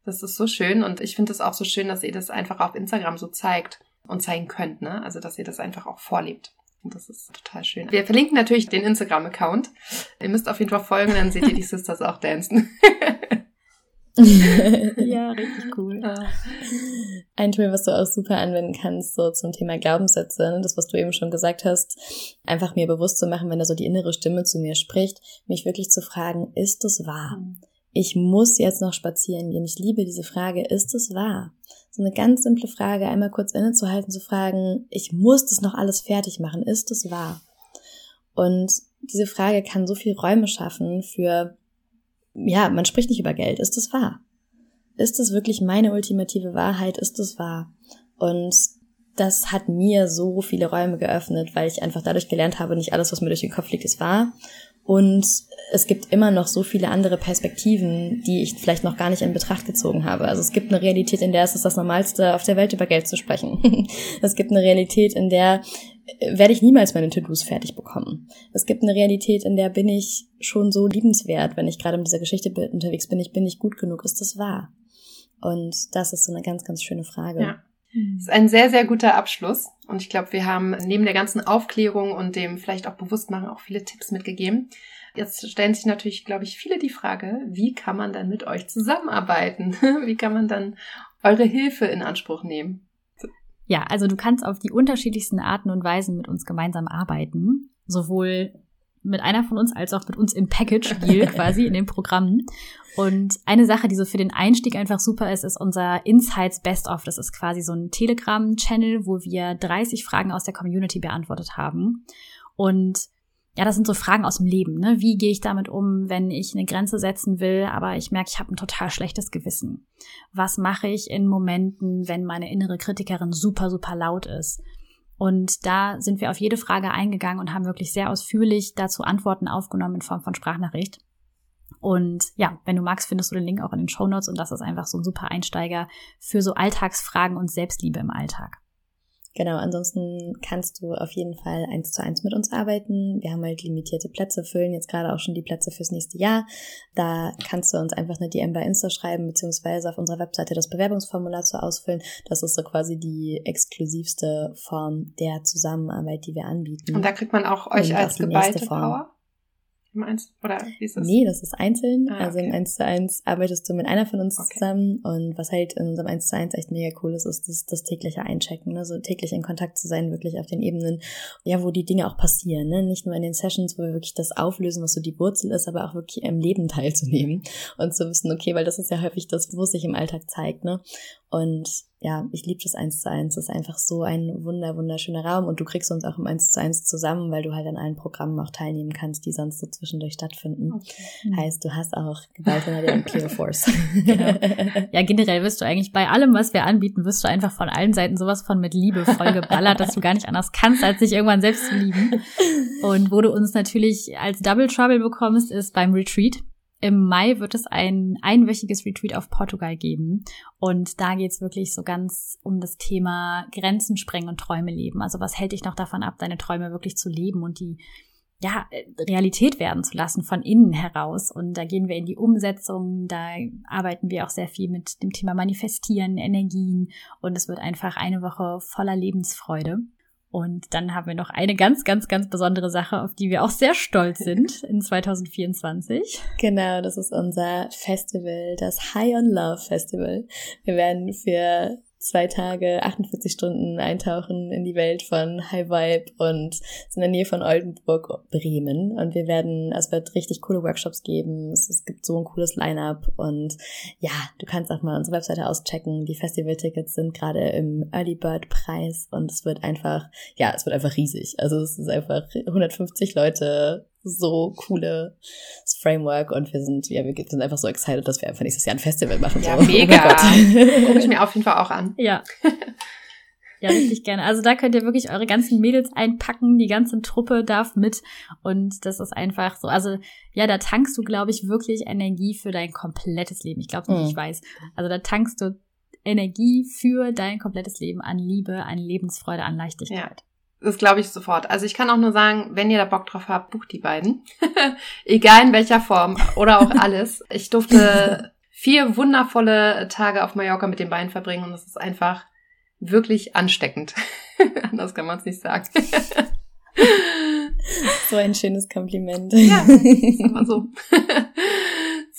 Das ist so schön. Und ich finde es auch so schön, dass ihr das einfach auf Instagram so zeigt und zeigen könnt. Ne? Also, dass ihr das einfach auch vorlebt. Und das ist total schön. Wir verlinken natürlich den Instagram-Account. Ihr müsst auf jeden Fall folgen, dann seht ihr die Sisters auch dancen.
ja, richtig cool.
Ein Tool, was du auch super anwenden kannst, so zum Thema Glaubenssätze, ne? das, was du eben schon gesagt hast, einfach mir bewusst zu machen, wenn da so die innere Stimme zu mir spricht, mich wirklich zu fragen, ist es wahr? Mhm. Ich muss jetzt noch spazieren gehen. Ich liebe diese Frage, ist es wahr? So eine ganz simple Frage, einmal kurz innezuhalten, zu fragen, ich muss das noch alles fertig machen, ist es wahr? Und diese Frage kann so viel Räume schaffen für, ja, man spricht nicht über Geld, ist es wahr? Ist es wirklich meine ultimative Wahrheit? Ist es wahr? Und das hat mir so viele Räume geöffnet, weil ich einfach dadurch gelernt habe, nicht alles, was mir durch den Kopf liegt, ist wahr. Und es gibt immer noch so viele andere Perspektiven, die ich vielleicht noch gar nicht in Betracht gezogen habe. Also es gibt eine Realität, in der es ist das Normalste auf der Welt über Geld zu sprechen. es gibt eine Realität, in der äh, werde ich niemals meine To-Dos fertig bekommen. Es gibt eine Realität, in der bin ich schon so liebenswert, wenn ich gerade mit dieser Geschichte unterwegs bin, ich bin nicht gut genug, ist das wahr? Und das ist so eine ganz, ganz schöne Frage.
Ja. Das ist ein sehr, sehr guter Abschluss. Und ich glaube, wir haben neben der ganzen Aufklärung und dem vielleicht auch Bewusstmachen auch viele Tipps mitgegeben. Jetzt stellen sich natürlich, glaube ich, viele die Frage, wie kann man dann mit euch zusammenarbeiten? Wie kann man dann eure Hilfe in Anspruch nehmen?
Ja, also du kannst auf die unterschiedlichsten Arten und Weisen mit uns gemeinsam arbeiten. Sowohl mit einer von uns als auch mit uns im Package-Deal quasi in den Programmen. Und eine Sache, die so für den Einstieg einfach super ist, ist unser Insights Best of. Das ist quasi so ein Telegram-Channel, wo wir 30 Fragen aus der Community beantwortet haben. Und ja, das sind so Fragen aus dem Leben. Ne? Wie gehe ich damit um, wenn ich eine Grenze setzen will, aber ich merke, ich habe ein total schlechtes Gewissen? Was mache ich in Momenten, wenn meine innere Kritikerin super, super laut ist? Und da sind wir auf jede Frage eingegangen und haben wirklich sehr ausführlich dazu Antworten aufgenommen in Form von Sprachnachricht. Und ja, wenn du magst, findest du den Link auch in den Show Notes und das ist einfach so ein super Einsteiger für so Alltagsfragen und Selbstliebe im Alltag.
Genau, ansonsten kannst du auf jeden Fall eins zu eins mit uns arbeiten. Wir haben halt limitierte Plätze, füllen jetzt gerade auch schon die Plätze fürs nächste Jahr. Da kannst du uns einfach eine DM bei Insta schreiben, beziehungsweise auf unserer Webseite das Bewerbungsformular zu ausfüllen. Das ist so quasi die exklusivste Form der Zusammenarbeit, die wir anbieten.
Und da kriegt man auch euch Und als geballte Power? Im Eins oder wie ist das?
Nee, das ist einzeln. Ah, okay. Also im 1 zu 1 arbeitest du mit einer von uns okay. zusammen und was halt in unserem 1 zu 1 echt mega cool ist, ist das, das tägliche Einchecken, ne? so täglich in Kontakt zu sein, wirklich auf den Ebenen, ja, wo die Dinge auch passieren, ne? nicht nur in den Sessions, wo wir wirklich das auflösen, was so die Wurzel ist, aber auch wirklich im Leben teilzunehmen und zu wissen, okay, weil das ist ja häufig das, wo es sich im Alltag zeigt, ne? Und ja, ich liebe das eins zu eins. Das ist einfach so ein wunder, wunderschöner Raum und du kriegst uns auch im eins zu eins zusammen, weil du halt an allen Programmen auch teilnehmen kannst, die sonst so zwischendurch stattfinden. Okay. Heißt, du hast auch Gewalt in der Clear Force.
genau. Ja, generell wirst du eigentlich bei allem, was wir anbieten, wirst du einfach von allen Seiten sowas von mit Liebe vollgeballert, dass du gar nicht anders kannst, als dich irgendwann selbst zu lieben. Und wo du uns natürlich als Double Trouble bekommst, ist beim Retreat. Im Mai wird es ein einwöchiges Retreat auf Portugal geben. Und da geht's wirklich so ganz um das Thema Grenzen sprengen und Träume leben. Also was hält dich noch davon ab, deine Träume wirklich zu leben und die ja, Realität werden zu lassen von innen heraus. Und da gehen wir in die Umsetzung, da arbeiten wir auch sehr viel mit dem Thema Manifestieren, Energien und es wird einfach eine Woche voller Lebensfreude. Und dann haben wir noch eine ganz, ganz, ganz besondere Sache, auf die wir auch sehr stolz sind in 2024.
Genau, das ist unser Festival, das High on Love Festival. Wir werden für zwei Tage, 48 Stunden eintauchen in die Welt von High Vibe und in der Nähe von Oldenburg, Bremen. Und wir werden, es wird richtig coole Workshops geben. Es, es gibt so ein cooles Line-up und ja, du kannst auch mal unsere Webseite auschecken. Die Festival-Tickets sind gerade im Early Bird Preis und es wird einfach, ja, es wird einfach riesig. Also es ist einfach 150 Leute so cooles Framework und wir sind, ja, wir sind einfach so excited, dass wir einfach nächstes Jahr ein Festival machen.
Ja,
so.
mega. Oh Gucke ich mir auf jeden Fall auch an.
Ja. Ja, richtig gerne. Also da könnt ihr wirklich eure ganzen Mädels einpacken, die ganze Truppe darf mit und das ist einfach so. Also ja, da tankst du, glaube ich, wirklich Energie für dein komplettes Leben. Ich glaube nicht, mhm. ich weiß. Also da tankst du Energie für dein komplettes Leben an Liebe, an Lebensfreude, an Leichtigkeit.
Ja. Das glaube ich sofort. Also ich kann auch nur sagen, wenn ihr da Bock drauf habt, bucht die beiden. Egal in welcher Form oder auch alles. Ich durfte vier wundervolle Tage auf Mallorca mit den beiden verbringen und das ist einfach wirklich ansteckend. Anders kann man es nicht sagen.
so ein schönes Kompliment.
Ja, sag mal so.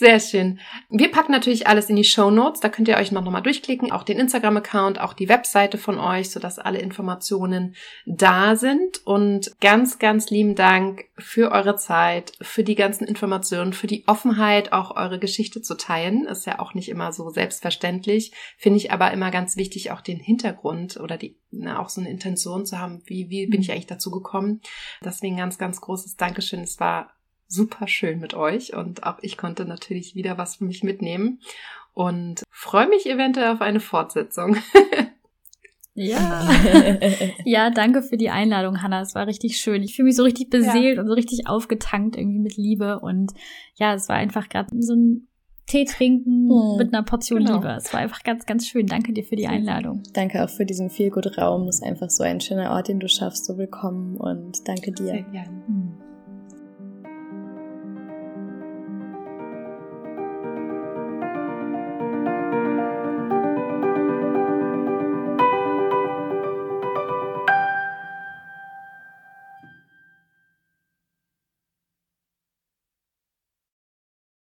Sehr schön. Wir packen natürlich alles in die Show Notes. Da könnt ihr euch noch mal durchklicken. Auch den Instagram-Account, auch die Webseite von euch, sodass alle Informationen da sind. Und ganz, ganz lieben Dank für eure Zeit, für die ganzen Informationen, für die Offenheit, auch eure Geschichte zu teilen. Ist ja auch nicht immer so selbstverständlich. Finde ich aber immer ganz wichtig, auch den Hintergrund oder die, na, auch so eine Intention zu haben. Wie, wie bin ich eigentlich dazu gekommen? Deswegen ganz, ganz großes Dankeschön. Es war super schön mit euch und auch ich konnte natürlich wieder was für mich mitnehmen und freue mich eventuell auf eine Fortsetzung.
Ja. ja, danke für die Einladung, Hanna. Es war richtig schön. Ich fühle mich so richtig beseelt ja. und so richtig aufgetankt irgendwie mit Liebe. Und ja, es war einfach gerade so ein Tee trinken hm. mit einer Portion genau. Liebe. Es war einfach ganz, ganz schön. Danke dir für die Einladung.
Danke auch für diesen viel gut Raum. Das ist einfach so ein schöner Ort, den du schaffst. So willkommen und danke dir. Sehr
gerne.